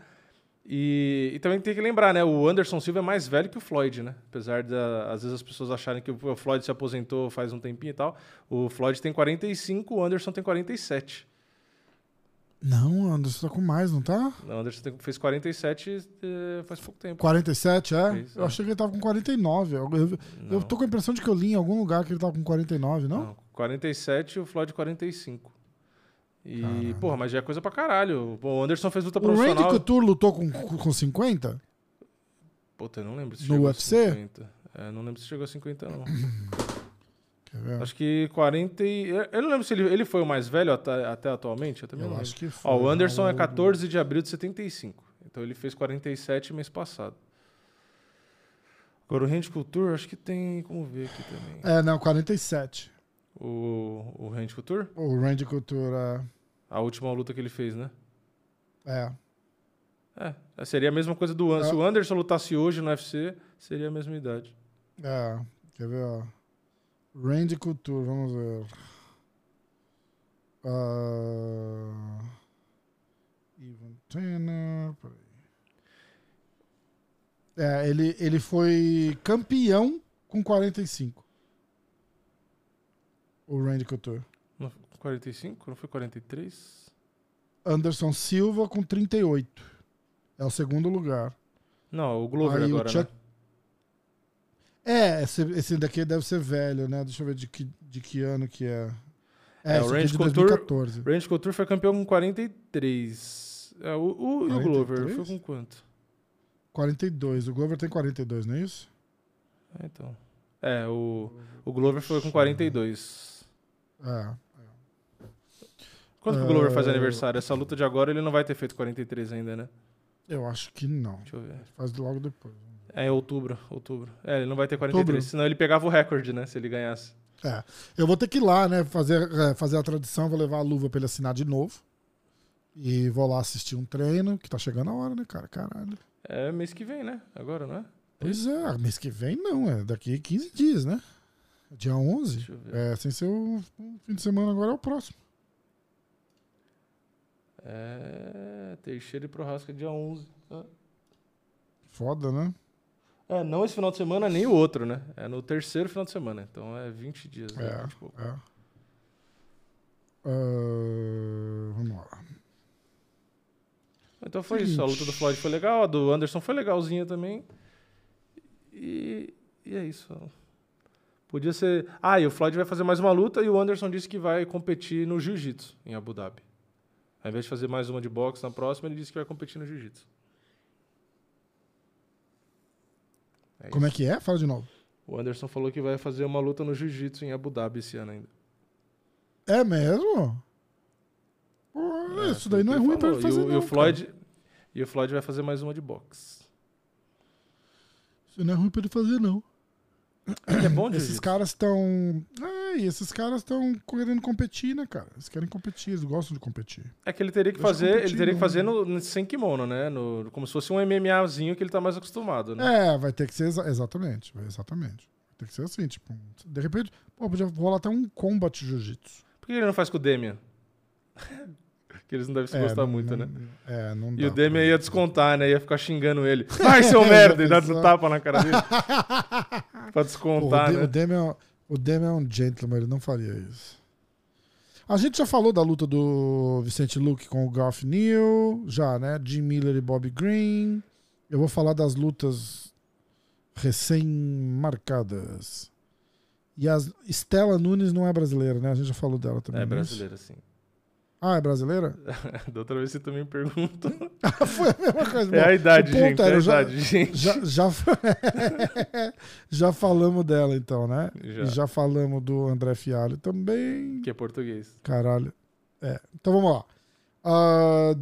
E, e também tem que lembrar, né? O Anderson Silva é mais velho que o Floyd, né? Apesar de, ah, às vezes, as pessoas acharem que o Floyd se aposentou faz um tempinho e tal. O Floyd tem 45, o Anderson tem 47. Não, Anderson tá com mais, não tá? O Anderson tem- fez 47 eh, faz pouco tempo. 47, é? Fez, eu é. achei que ele tava com 49. Eu, eu, eu Não. tô com a impressão de que eu li em algum lugar que ele tava com 49, não? Não, 47 e o Floyd 45. E, Caralho. porra, mas já é coisa pra caralho. O Anderson fez luta O Randy profissional. Couture lutou com, com 50? Puta, eu não lembro se No chegou UFC? a 50. É, não lembro se chegou a 50, não. Quer ver? Acho que 40 e... Eu não lembro se ele, ele foi o mais velho até, até atualmente. Eu também Eu não acho lembro. que foi. Ó, o Anderson é Não, 14 de abril de 75. Então ele fez 47 mês passado. Agora o Randy Couture, acho que tem como ver aqui também. É, não, 47. O, o Randy Couture, O Randy Couture a última luta que ele fez, né? é. é. É, seria a mesma coisa do Anderson. É. Se o Anderson lutasse hoje no UFC, seria a mesma idade. É, quer ver, ó. Randy Couture, vamos ver. Ah, Ivan Tanner, peraí. É, ele, ele foi campeão com 45. O Randy Couture. Não foi 45? Não foi 43? Anderson Silva com 38. É o segundo lugar. Não, o Glover Aí o agora, Chuck- né? É, esse, esse daqui deve ser velho, né? Deixa eu ver de que, de que ano que é. É, É, o Range Couture- 2014. Randy Couture foi campeão com 43. É, o, o, e o Glover 43? foi com quanto? 42. O Glover tem 42, não é isso? É, então. É, o, o Glover foi com 42. É. Quando que o Glover faz Ah. aniversário? Essa luta de agora ele não vai ter feito 43 ainda, né? Eu acho que não. Deixa eu ver. Faz logo depois. É em outubro, outubro. É, ele não vai ter 43, Outubro. senão ele pegava o recorde, né? Se ele ganhasse. É. Eu vou ter que ir lá, né? Fazer, é, fazer a tradição, vou levar a luva pra ele assinar de novo. E vou lá assistir um treino, que tá chegando a hora, né, cara? Caralho. É mês que vem, né? Agora, não é? Pois é, mês que vem não, é daqui 15 dias, né? Dia 11. Deixa eu ver. É, sem ser o fim de semana agora é o próximo. É. Teixeira e Prohasca dia 11. Ah. Foda, né? É, não esse final de semana, nem o outro, né? É no terceiro final de semana. Então é 20 dias. né? É, 20 e pouco. é. Ah, vamos lá. Então foi isso. A luta do Floyd foi legal, a do Anderson foi legalzinha também. E, e é isso. Podia ser. Ah, e o Floyd vai fazer mais uma luta e o Anderson disse que vai competir no Jiu-Jitsu em Abu Dhabi. Ao invés de fazer mais uma de boxe na próxima, ele disse que vai competir no Jiu-Jitsu. É Como é que é? Fala de novo. O Anderson falou que vai fazer uma luta no Jiu-Jitsu em Abu Dhabi esse ano ainda. É mesmo? Pô, É, isso daí não é ruim pra ele falou. fazer, E o, e não, o Floyd, e o Floyd vai fazer mais uma de boxe. Isso não é ruim pra ele fazer, não. Ele é bom de Esses caras estão. É, e esses caras estão querendo competir, né, cara? Eles querem competir, eles gostam de competir. É que ele teria que Deixa fazer, ele teria que fazer no, no- sem kimono, né? No, como se fosse um MMAzinho que ele tá mais acostumado, né? É, vai ter que ser. exa- exatamente, vai- exatamente. Vai ter que ser assim, tipo. De repente, pô, podia rolar até um combat jiu-jitsu. Por que ele não faz com o Demian? que eles não devem se É, gostar não- muito, não- né? É, não E dá o Demian ia descontar, né? Ia ficar xingando ele. Vai, seu merda! E dá um tapa na cara dele. pra descontar, né? o Demian, o Demian é um gentleman, ele não faria isso. A gente já falou da luta do Vicente Luque com o Garth Neal, já, né? Jim Miller e Bobby Green. Eu vou falar das lutas recém-marcadas. E a Stella Nunes não é brasileira, né? A gente já falou dela também. É não isso? brasileiro, sim. Ah, é brasileira? da outra vez você também perguntou. Foi a mesma coisa. É a idade, gente. era, é a já- idade, gente. Já, já, já falamos dela, então, né? Já. E já falamos do André Fialho também. Que é português. Caralho. É. Então vamos lá. Ah,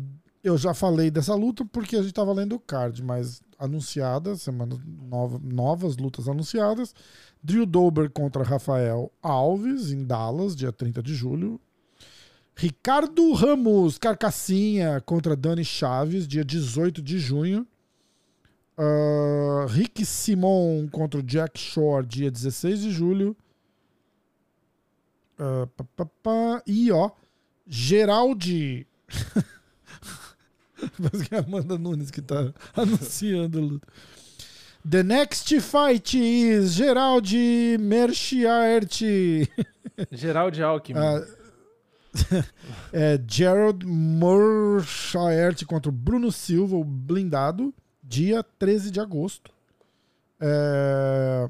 eu já falei dessa luta porque a gente tava lendo o card, mas anunciada, semana nova, novas lutas anunciadas. Drew Dober contra Rafael Alves em Dallas, dia 30 de julho. Ricardo Ramos, Carcassinha contra Dani Chaves, dia 18 de junho. Ah, Rick Simon contra o Jack Shore, dia 16 de julho. Ah, pá, pá, pá. E ó, Geraldi. Parece que é a Amanda Nunes que tá anunciando a luta. The next fight is Geraldi Merchiart. Geraldi Alckmin. Ah, é Gerald Merchiart contra o Bruno Silva, o blindado, dia 13 de agosto. É,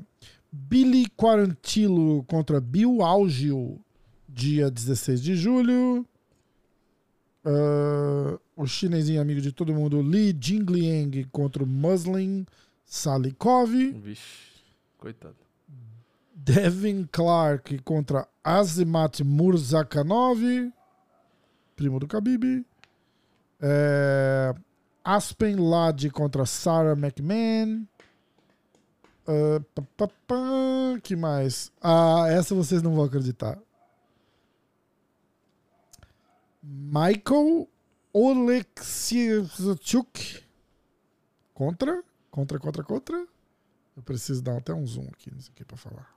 Billy Quarantillo contra Bill Algio, dia 16 de julho. Ah, o chinesinho amigo de todo mundo, Li Jingliang contra o Muslin Salikov. Vixe, coitado. Devin Clark contra Azimat Murzakanov, primo do Khabib. É, Aspen Ladd contra Sarah McMahon. Ah, pá, pá, pá, que mais? Ah, essa vocês não vão acreditar. Michael Oleksichuk contra, contra, contra, contra. Eu preciso dar até um zoom aqui nisso aqui pra falar.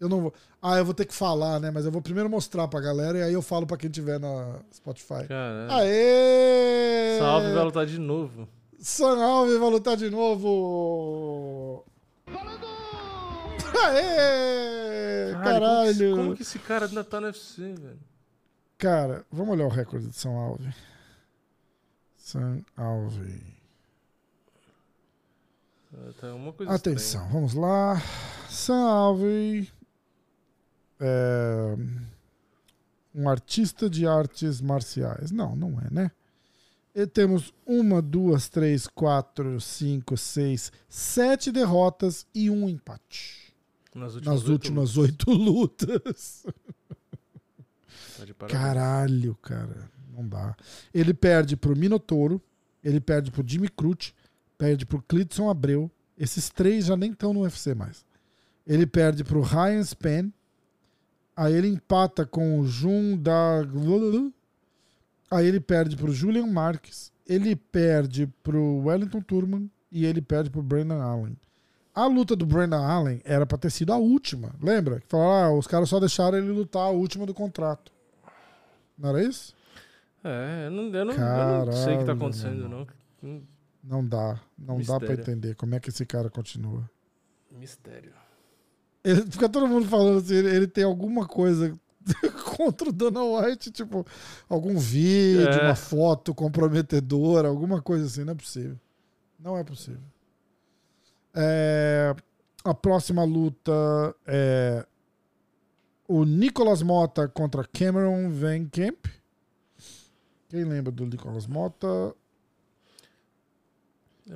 Eu não vou. Ah, eu vou ter que falar, né? Mas eu vou primeiro mostrar pra galera e aí eu falo pra quem tiver na Spotify. Caralho. Aê! Salve vai lutar de novo. San Alves vai lutar de novo! Aê! Caralho, Caralho! Como que, como que esse cara ainda tá no UFC, velho? Cara, vamos olhar o recorde de São Alves. San Alves. Ah, Tá uma coisa Atenção, vamos lá. San Alves é um artista de artes marciais. Não, não é, né? E temos uma, duas, três, quatro, cinco, seis, sete derrotas e um empate. Nas últimas, Nas oito últimas lutas. oito lutas. Tá. Caralho, cara. Não dá. Ele perde pro Minotouro, ele perde pro Jimmy Crute, perde pro Clidson Abreu. Esses três já nem estão no UFC mais. Ele perde pro Ryan Span. Aí ele empata com o Jun da. Aí ele perde pro Julian Marques. Ele perde pro Wellington Turman. E ele perde pro Brandon Allen. A luta do Brandon Allen era pra ter sido a última. Lembra? Que falaram, ah, os caras só deixaram ele lutar a última do contrato. Não era isso? É, eu não, eu não, eu não sei o que Caralho, tá acontecendo, não. Hum, Não dá. Não dá pra Mistério. entender como é que esse cara continua. Mistério. Ele, fica todo mundo falando assim, ele, ele tem alguma coisa contra o Dana White, tipo, algum vídeo, É. uma foto comprometedora, alguma coisa assim, não é possível. Não é possível. É, a próxima luta é o Nicolas Mota contra Cameron Van Kemp. Quem lembra do Nicolas Mota?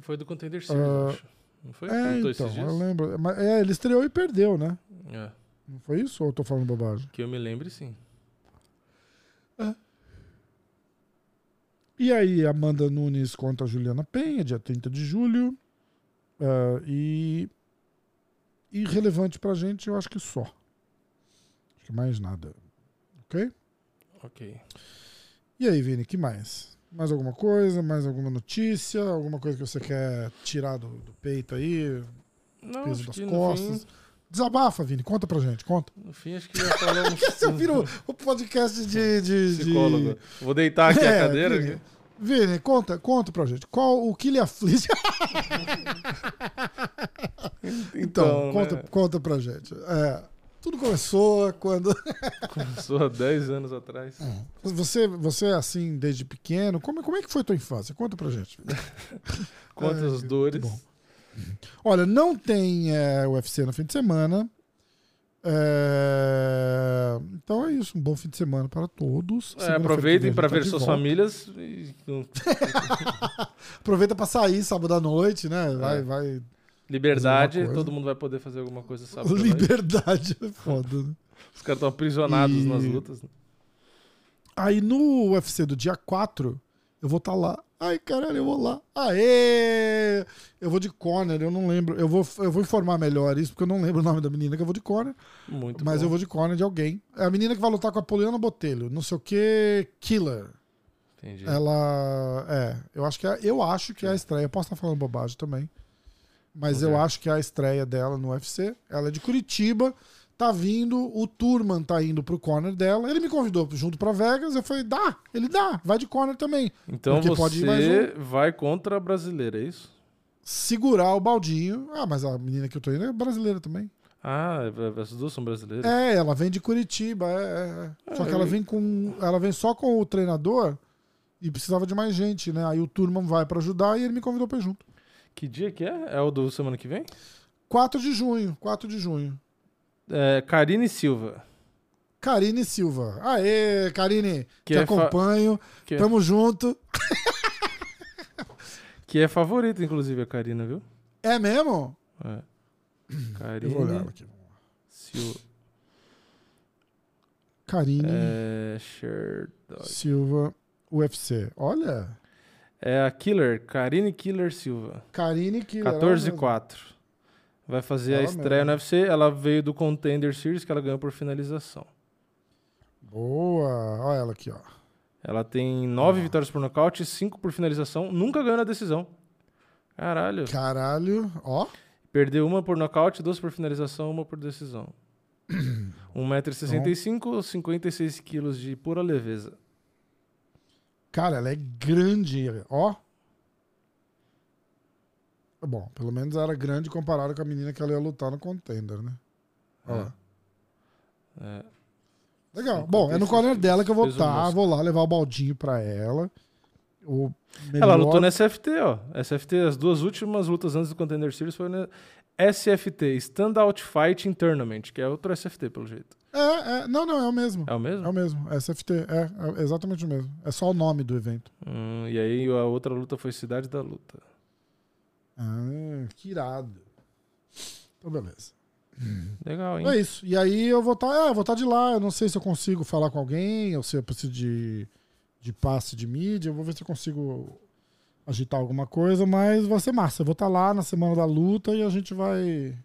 Foi do Contender Series, Ah, eu acho. Não foi? É, Lutou esses então, dias? eu lembro. Mas, é, ele estreou e perdeu, né? É. Não foi isso ou eu tô falando bobagem? Que eu me lembre, sim. E aí, Amanda Nunes contra a Juliana Penha, dia 30 de julho. Ah, e. Irrelevante pra gente, eu acho que só. Acho que mais nada. Ok? Ok. E aí, Vini, que mais? Mais alguma coisa? Mais alguma notícia? Alguma coisa que você quer tirar do, do peito aí? Não, Peso das costas? fim, Desabafa, Vini. Conta pra gente. Conta. no fim, acho que já falamos. Você vira o, o podcast de. de, de- Psicólogo. Vou deitar aqui É, a cadeira. Vini, aqui. Vini, conta, conta pra gente. Qual o que lhe aflige? Então, Então, conta, né, conta pra gente. É, tudo começou quando. começou há 10 anos atrás. Você, você é assim desde pequeno. Como, como é que foi tua infância? Conta pra gente. Quantas É, dores. bom. Olha, não tem é, UFC no fim de semana. É, Então é isso. Um bom fim de semana para todos. É, aproveitem para tá ver suas volta. famílias. e- Aproveita pra sair sábado à noite, né? Vai, É. vai. Liberdade, todo mundo vai poder fazer alguma coisa sábado. noite. Liberdade é foda, né? Os caras estão aprisionados E- nas lutas. né? Aí no UFC do dia 4, eu vou estar lá. Ai, caralho, eu vou lá. Aê! Eu vou de corner, eu não lembro. Eu vou, eu vou informar melhor isso, porque eu não lembro o nome da menina que eu vou de corner. Muito mas bom. eu vou de corner de alguém. É a menina que vai lutar com a Poliana Botelho. Não sei o que, Killer. Entendi. Ela. É, eu acho que é, eu acho que é a estreia. Eu posso estar falando bobagem também. Mas eu acho que é a estreia dela no UFC. Ela é de Curitiba. Tá vindo, o Turman tá indo pro corner dela. Ele me convidou junto pra Vegas. Eu falei, dá, ele dá, vai de corner também. Então você um. vai contra a brasileira, é isso? Segurar o baldinho. Ah, mas a menina que eu tô indo é brasileira também. Ah, as duas são brasileiras. É, ela vem de Curitiba. É, é, é. Só que ela vem com. Ela vem só com o treinador e precisava de mais gente, né? Aí o Turman vai pra ajudar e ele me convidou pra ir junto. Que dia que é? É o do semana que vem? 4 de junho, 4 de junho. É, Karine Silva. Karine Silva. Aê, Karine, Que te é acompanho. Que é, Tamo junto. que é favorita, inclusive, a Karina, viu? É mesmo? É. Eu vou olhar Karine aqui. Silva. Karine É. Silva, UFC. Olha, É a Killer, Karine Killer Silva. Karine que 14 e 4. Vai fazer a Ela estreia mesmo. no UFC. Ela veio do Contender Series, que ela ganhou por finalização. Boa. Olha ela aqui, ó. Ela tem 9 vitórias por nocaute, 5 por finalização. Nunca ganhou na decisão. Caralho. Caralho, ó. Perdeu uma por nocaute, duas por finalização, uma por decisão. 1,65m, 56 quilos de pura leveza. Cara, ela é grande, ó. Bom, pelo menos era grande comparado com a menina que ela ia lutar no contender, né? Ó lá. É. Legal. Bom, é no 56 corner dela que eu vou estar. mosca. Vou lá levar o baldinho pra ela. O Ela melhor- lutou na SFT, ó. SFT, as duas últimas lutas antes do Contender Series foi na SFT, Standout Fighting Tournament, que é outro SFT, pelo jeito. É, é, não, não, é o mesmo. É o mesmo? É o mesmo. SFT, é, é exatamente o mesmo. É só o nome do evento. Hum, e aí a outra luta foi Cidade da Luta. Ah, que irado. Então, beleza. Legal, hein? É isso. E aí eu vou estar, é, eu vou estar de lá. Eu não sei se eu consigo falar com alguém ou se eu preciso de, de passe de mídia. Eu vou ver se eu consigo agitar alguma coisa, mas vai ser massa. Eu vou estar lá na semana da luta e a gente vai.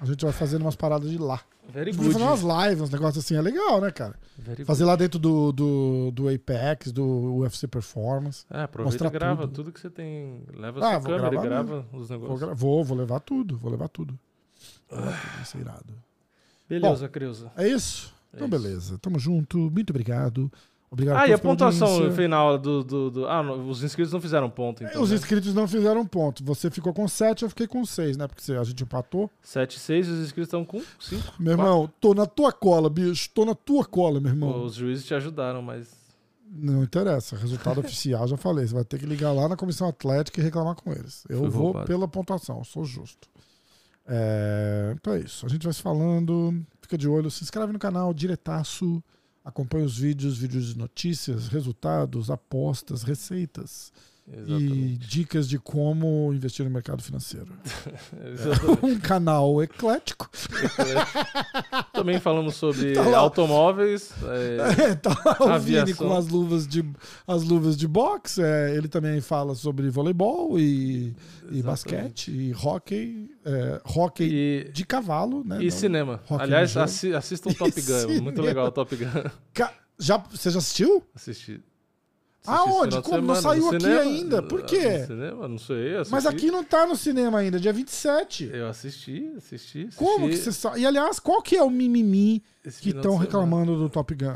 A gente vai fazendo umas paradas de lá. Very good. fazer umas lives, uns negócios assim. É legal, né, cara? Very Fazer lá dentro do, do, do Apex, do UFC Performance. É, aproveita Mostrar e grava tudo. tudo. que você tem. Leva Ah, sua câmera e grava os Vou, negócios. vou, vou levar tudo, vou levar tudo. Vou levar tudo, Vai ser irado. Beleza, Creuza. É isso? É Então, isso. beleza. Tamo junto. Muito obrigado. Obrigado Ah, e a pontuação audiência. final do, do, do- Ah, não, os inscritos não fizeram ponto, então. Os né? inscritos não fizeram ponto. Você ficou com 7, eu fiquei com 6, né? Porque a gente empatou. 7 6 os inscritos estão com 5. Meu irmão, tô na tua cola, bicho. Tô na tua cola, meu irmão. Os juízes te ajudaram, mas. Não interessa. Resultado oficial, já falei. Você vai ter que ligar lá na comissão atlética e reclamar com eles. Eu Foi vou roubado. pela pontuação, eu sou justo. É, Então é isso. A gente vai se falando. Fica de olho, se inscreve no canal, diretaço. Acompanha os vídeos, vídeos de notícias, resultados, apostas, receitas e Exatamente. dicas de como investir no mercado financeiro. Um canal eclético. Também falamos sobre Tá automóveis. é, É, tá lá o Vini com as luvas de, as luvas de boxe. é, ele também fala sobre voleibol e, e basquete e hockey. é, hockey e, de cavalo, né? e Não- cinema. Aliás, assi assistam Top E Gun. Muito cinema. legal o Top Gun. Ca- Já, você já assistiu? Assisti. Aonde? Como? Não semana, saiu no aqui cinema. ainda. Por quê? No cinema? Não sei. Assisti. Mas aqui não tá no cinema ainda, dia 27. Eu assisti, assisti. assisti Como que você sabe? E aliás, qual que é o mimimi esse que estão reclamando do Top Gun?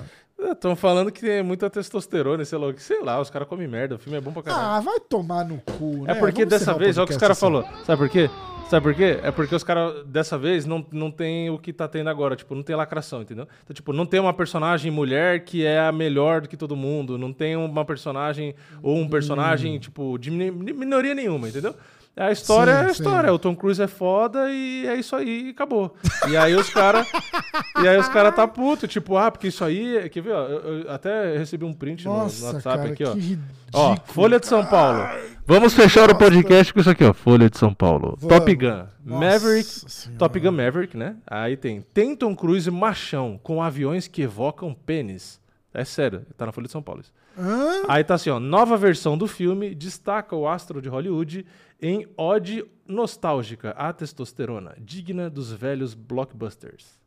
Estão falando que tem muita testosterona, sei lá, sei lá, os caras comem merda, o filme é bom pra caralho. Ah, vai tomar no cu, né? é porque Vamos dessa vez, olha o que os caras assim. falou. Sabe por quê? Sabe por quê? É porque os caras, dessa vez, não, não tem o que tá tendo agora. Tipo, não tem lacração, entendeu? Então, tipo, não tem uma personagem mulher que é a melhor do que todo mundo. Não tem uma personagem ou um personagem, Hum. tipo, de minoria nenhuma, entendeu? A história Sim, é a sim. história. O Tom Cruise é foda e é isso aí e acabou. E aí os caras. e aí os caras tá puto, tipo, ah, porque isso aí. Quer ver, ó? Eu, eu até recebi um print no- no, Nossa, WhatsApp cara, aqui, ó. que ridículo. Ó, Folha de São Paulo. Vamos fechar o podcast com isso aqui, ó. Folha de São Paulo. Vamos. Top Gun. Nossa Maverick. Senhora. Top Gun Maverick, né? Aí tem Tem Tom Cruise machão com aviões que evocam pênis. É sério, tá na Folha de São Paulo. isso. Hã? Aí tá assim, ó. Nova versão do filme destaca o astro de Hollywood em ode nostálgica à testosterona, digna dos velhos blockbusters.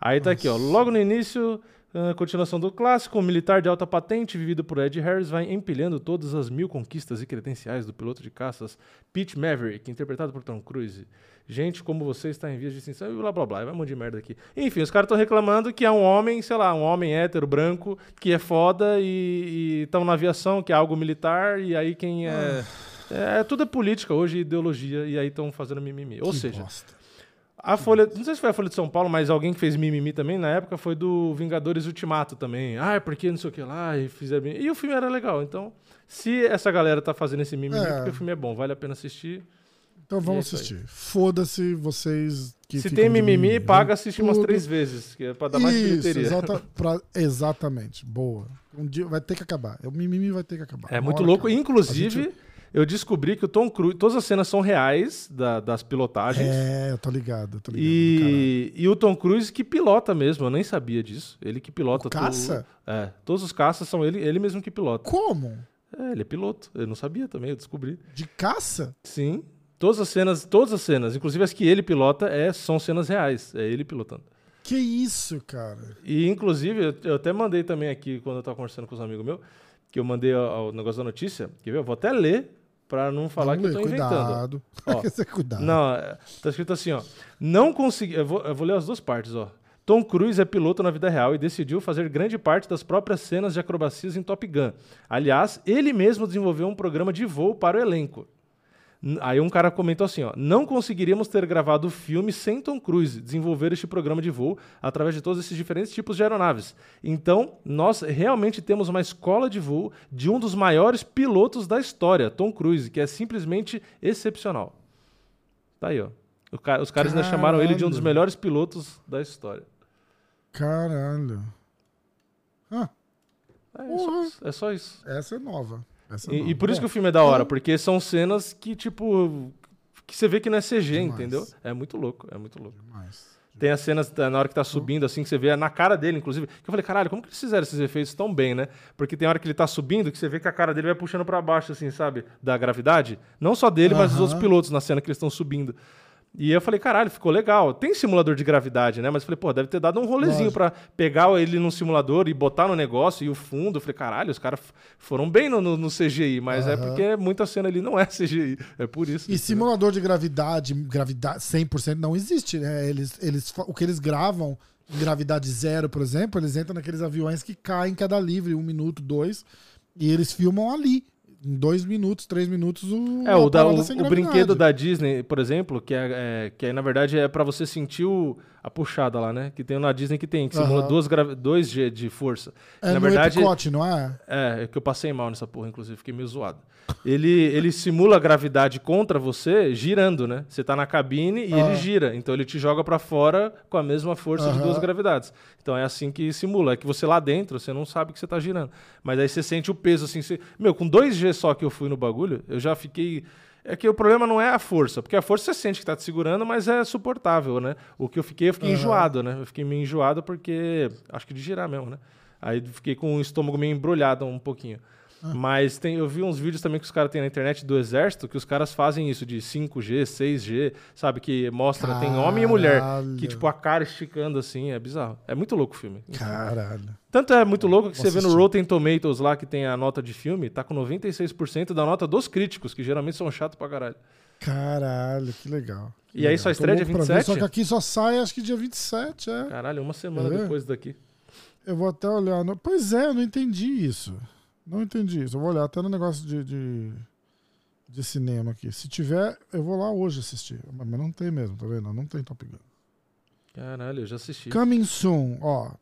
Aí tá aqui, ó. Logo no início, a continuação do clássico, um militar de alta patente, vivido por Ed Harris, vai empilhando todas as mil conquistas e credenciais do piloto de caças Pete Maverick, interpretado por Tom Cruise. Gente, como você está em vias de extinção, e blá blá blá, vai um monte de merda aqui. Enfim, os caras estão reclamando que é um homem, sei lá, um homem hétero, branco, que é foda e estão na aviação, que é algo militar, e aí quem é. É, tudo é política hoje, ideologia, e aí estão fazendo mimimi. Ou Que seja, bosta. a Folha, não sei se foi a Folha de São Paulo, mas alguém que fez mimimi também na época foi do Vingadores Ultimato também. Ah, é porque não sei o que lá, e fizeram. mimimi. E o filme era legal. Então, se essa galera tá fazendo esse mimimi, É. porque o filme é bom, vale a pena assistir. Então vamos é assistir. Foda-se vocês que se tem mimimi, mimimi. paga assistir umas Tudo. três vezes, que é pra dar mais bilheteria. exata- pra- exatamente. Boa. Um dia vai ter que acabar. O mimimi vai ter que acabar. É Uma muito louco. acaba. Inclusive, gente- eu descobri que o Tom Cruise. Todas as cenas são reais da- das pilotagens. É, eu tô ligado, eu tô ligado. E, e o Tom Cruise que pilota mesmo, eu nem sabia disso. Ele que pilota O caça? É, todos os caças são ele, ele mesmo que pilota. Como? É, ele é piloto. Eu não sabia também, eu descobri. De caça? Sim. Todas as cenas, todas as cenas, inclusive as que ele pilota, é, são cenas reais. É ele pilotando. Que isso, cara? E, inclusive, eu, eu até mandei também aqui, quando eu tava conversando com os amigos meus, que eu mandei o, negócio da notícia. Quer ver? Eu vou até ler pra não falar Vamos que eu tô inventando. cuidado. Ó, Esse é cuidado. Não, é, tá escrito assim, ó. Não consegui. Eu vou, eu vou ler as duas partes, ó. Tom Cruise é piloto na vida real e decidiu fazer grande parte das próprias cenas de acrobacias em Top Gun. Aliás, ele mesmo desenvolveu um programa de voo para o elenco. Aí um cara comentou assim, ó, não conseguiríamos ter gravado o filme sem Tom Cruise desenvolver este programa de voo através de todos esses diferentes tipos de aeronaves. Então, nós realmente temos uma escola de voo de um dos maiores pilotos da história, Tom Cruise, que é simplesmente excepcional. Tá aí, ó. Ca- os caras ainda chamaram ele de um dos melhores pilotos da história. Caralho. Ah, É, Porra. só, é só isso. essa é nova. Essa é E, e por isso Bom, que o filme é da hora, porque são cenas que, tipo, que você vê que não é CG, Demais. entendeu? É muito louco, é muito louco. Demais. Tem as cenas na hora que tá subindo, assim, que você vê na cara dele, inclusive. Que eu falei, caralho, como que eles fizeram esses efeitos tão bem, né? Porque tem hora que ele tá subindo que você vê que a cara dele vai puxando pra baixo, assim, sabe? Da gravidade. Não só dele, mas dos outros pilotos na cena que eles estão subindo. E eu falei, caralho, ficou legal. Tem simulador de gravidade, né? Mas eu falei, pô, deve ter dado um rolezinho pra pegar ele num simulador e botar no negócio e o fundo. Eu falei, caralho, os caras foram bem no, no- no CGI, mas é Aham. porque muita cena ali não é CGI. É por isso. E entendeu? simulador de gravidade, gravidade 100% não existe, né? Eles, eles, o que eles gravam em gravidade zero, por exemplo, eles entram naqueles aviões que caem em queda livre, um minuto, dois, e eles filmam ali. Em dois minutos, três minutos, o, É, o, da- o, o brinquedo da Disney, por exemplo, que é, é- que é, na verdade é pra você sentir o- a puxada lá, né? Que tem na Disney que tem, que simula Aham. duas gravi- 2G de força. É na verdade, Epicote, não é? é, é que eu passei mal nessa porra, inclusive, fiquei meio zoado. Ele, ele simula a gravidade contra você girando, né? Você tá na cabine e Ah. ele gira. Então ele te joga pra fora com a mesma força de duas gravidades. Então é assim que simula. É que você lá dentro, você não sabe que você tá girando. Mas aí você sente o peso assim. Você... Meu, com 2G só que eu fui no bagulho, eu já fiquei. É que o problema não é a força, porque a força você sente que tá te segurando, mas é suportável, né? O que eu fiquei, eu fiquei Aham. enjoado, né? Eu fiquei meio enjoado porque. Acho que de girar mesmo, né? Aí fiquei com o estômago meio embrulhado um pouquinho. Ah. Mas tem, eu vi uns vídeos também que os caras têm na internet do exército, que os caras fazem isso de 5G, 6G, sabe? Que mostra, tem homem e mulher. Caralho. Que, tipo, a cara esticando assim, é bizarro. É muito louco o filme. Caralho. Tanto é muito louco que Vou você vê no. Rotten Tomatoes lá, que tem a nota de filme, tá com 96% da nota dos críticos, que geralmente são chatos pra caralho. Caralho, que legal. Que E aí legal. só Tô estreia dia louco pra ver, 27? Só que aqui só sai, acho que dia 27, é. Caralho, uma semana É? depois daqui. Eu vou até olhar. No... Pois é, eu não entendi isso. Não entendi isso. Eu vou olhar até no negócio de, de, de cinema aqui. Se tiver, eu vou lá hoje assistir. Mas não tem mesmo, tá vendo? Não tem Top Gun. Caralho, eu já assisti. Coming soon, ó.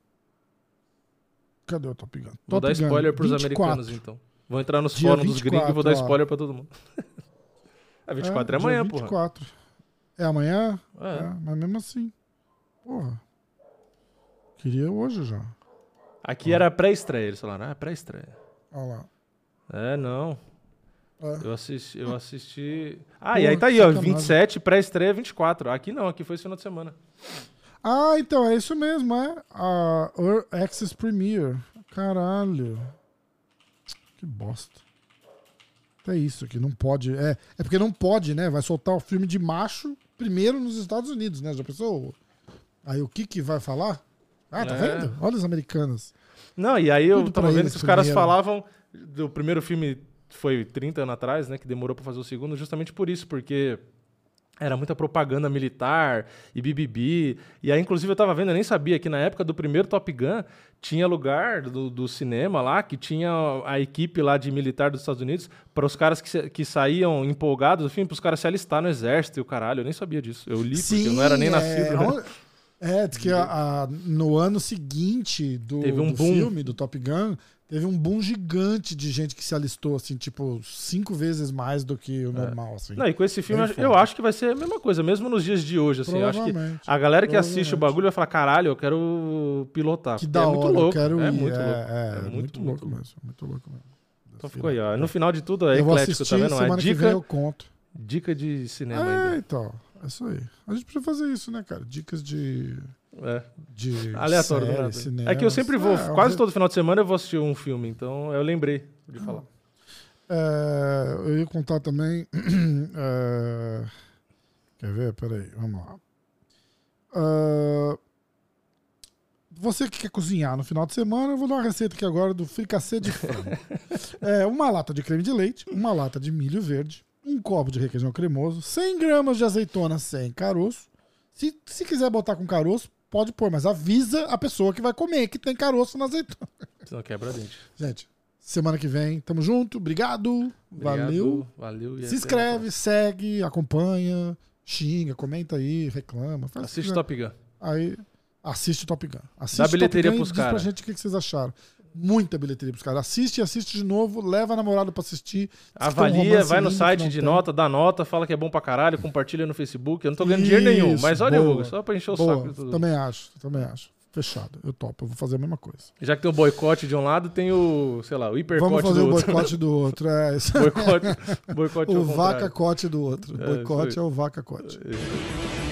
Cadê o Top Gun? Vou Top dar Gun, spoiler pros 24. americanos, então. Vou entrar nos fóruns dos gringos e vou dar 24, ó. spoiler pra todo mundo. é 24 é, dia amanhã, porra. 24. É amanhã? É. É, mas mesmo assim. Porra. Queria hoje já. Aqui era pré-estreia, eles falaram, ah, pré-estreia. Olha lá. É, não. É. Eu assisti, eu assisti. Ah, Pô, e aí tá aí, ó, sacanagem. 27, pré-estreia 24. Aqui não, aqui foi esse final de semana. Ah, então é isso mesmo, é. A Earth Access Premiere. Caralho. Que bosta. É isso que não pode. É, é porque não pode, né? Vai soltar o filme de macho primeiro nos Estados Unidos, né? Já pensou? Aí o que que vai falar? Ah, tá É. vendo? Olha os americanos. Não, e aí eu Tudo tava pra vendo que os caras primeiro. falavam do primeiro filme foi 30 anos atrás, né, que demorou pra fazer o segundo, justamente por isso, porque era muita propaganda militar e bibibi. E aí, inclusive, eu tava vendo, eu nem sabia que na época do primeiro Top Gun tinha lugar do, do cinema lá, que tinha a equipe lá de militar dos Estados Unidos, para os caras que, que saíam empolgados do filme, para os caras se alistar no exército e o caralho. Eu nem sabia disso. Eu li porque eu não era nem é, nascido. né? É, que a- a- no ano seguinte do, Teve um do boom. filme, do Top Gun, teve um boom gigante de gente que se alistou, assim, tipo, cinco vezes mais do que o normal, assim. É. Não, e com esse filme eu acho que vai ser a mesma coisa, mesmo nos dias de hoje, assim. Acho que a galera que assiste o bagulho vai falar, caralho, eu quero pilotar. Que da é hora, muito louco. quero é ir. muito é, louco. É, é muito, louco mesmo, muito louco mesmo. Então ficou aí, ó. No final de tudo é eu eclético, tá vendo? É dica, eu conto. dica de cinema É, ainda. então, é isso aí. A gente precisa fazer isso, né, cara? Dicas de... É. de Aleatório, série, cinema. É que eu sempre vou, É, quase eu- todo final de semana eu vou assistir um filme, então eu lembrei de falar. É, eu ia contar também. é, quer ver? Peraí, vamos lá. Ah, você que quer cozinhar no final de semana, eu vou dar uma receita aqui agora do fricassê de frango. É, uma lata de creme de leite, uma lata de milho verde, um copo de requeijão cremoso, 100 gramas de azeitona sem caroço. Se, se quiser botar com caroço, pode pôr, mas avisa a pessoa que vai comer que tem caroço na azeitona. Senão quebra dente. Gente, semana que vem, tamo junto. Obrigado. Valeu. Obrigado, Valeu. e Se inscreve, segue, acompanha, xinga, comenta aí, reclama. Assiste. Top Gun. Aí, assiste Top Gun. Assiste Dá bilheteria Top Gun pros e diz pra gente o que vocês acharam. Muita bilheteria pros caras. Assiste assiste de novo, leva a namorada pra assistir. Um Avalia, romance vai no site de tem. nota, dá nota, fala que é bom pra caralho, compartilha no Facebook. Eu não tô ganhando dinheiro nenhum, Isso, mas olha, boa. Hugo, só pra encher o Boa, saco de mundo. também acho, também acho. Fechado, eu topo, eu vou fazer a mesma coisa. Já que tem o boicote de um lado, tem o, sei lá, o hipercote Vamos fazer do o outro. boicote do outro. É, isso. boicote, boicote o vaca-cote do outro. É, boicote isso é o vaca-cote. É.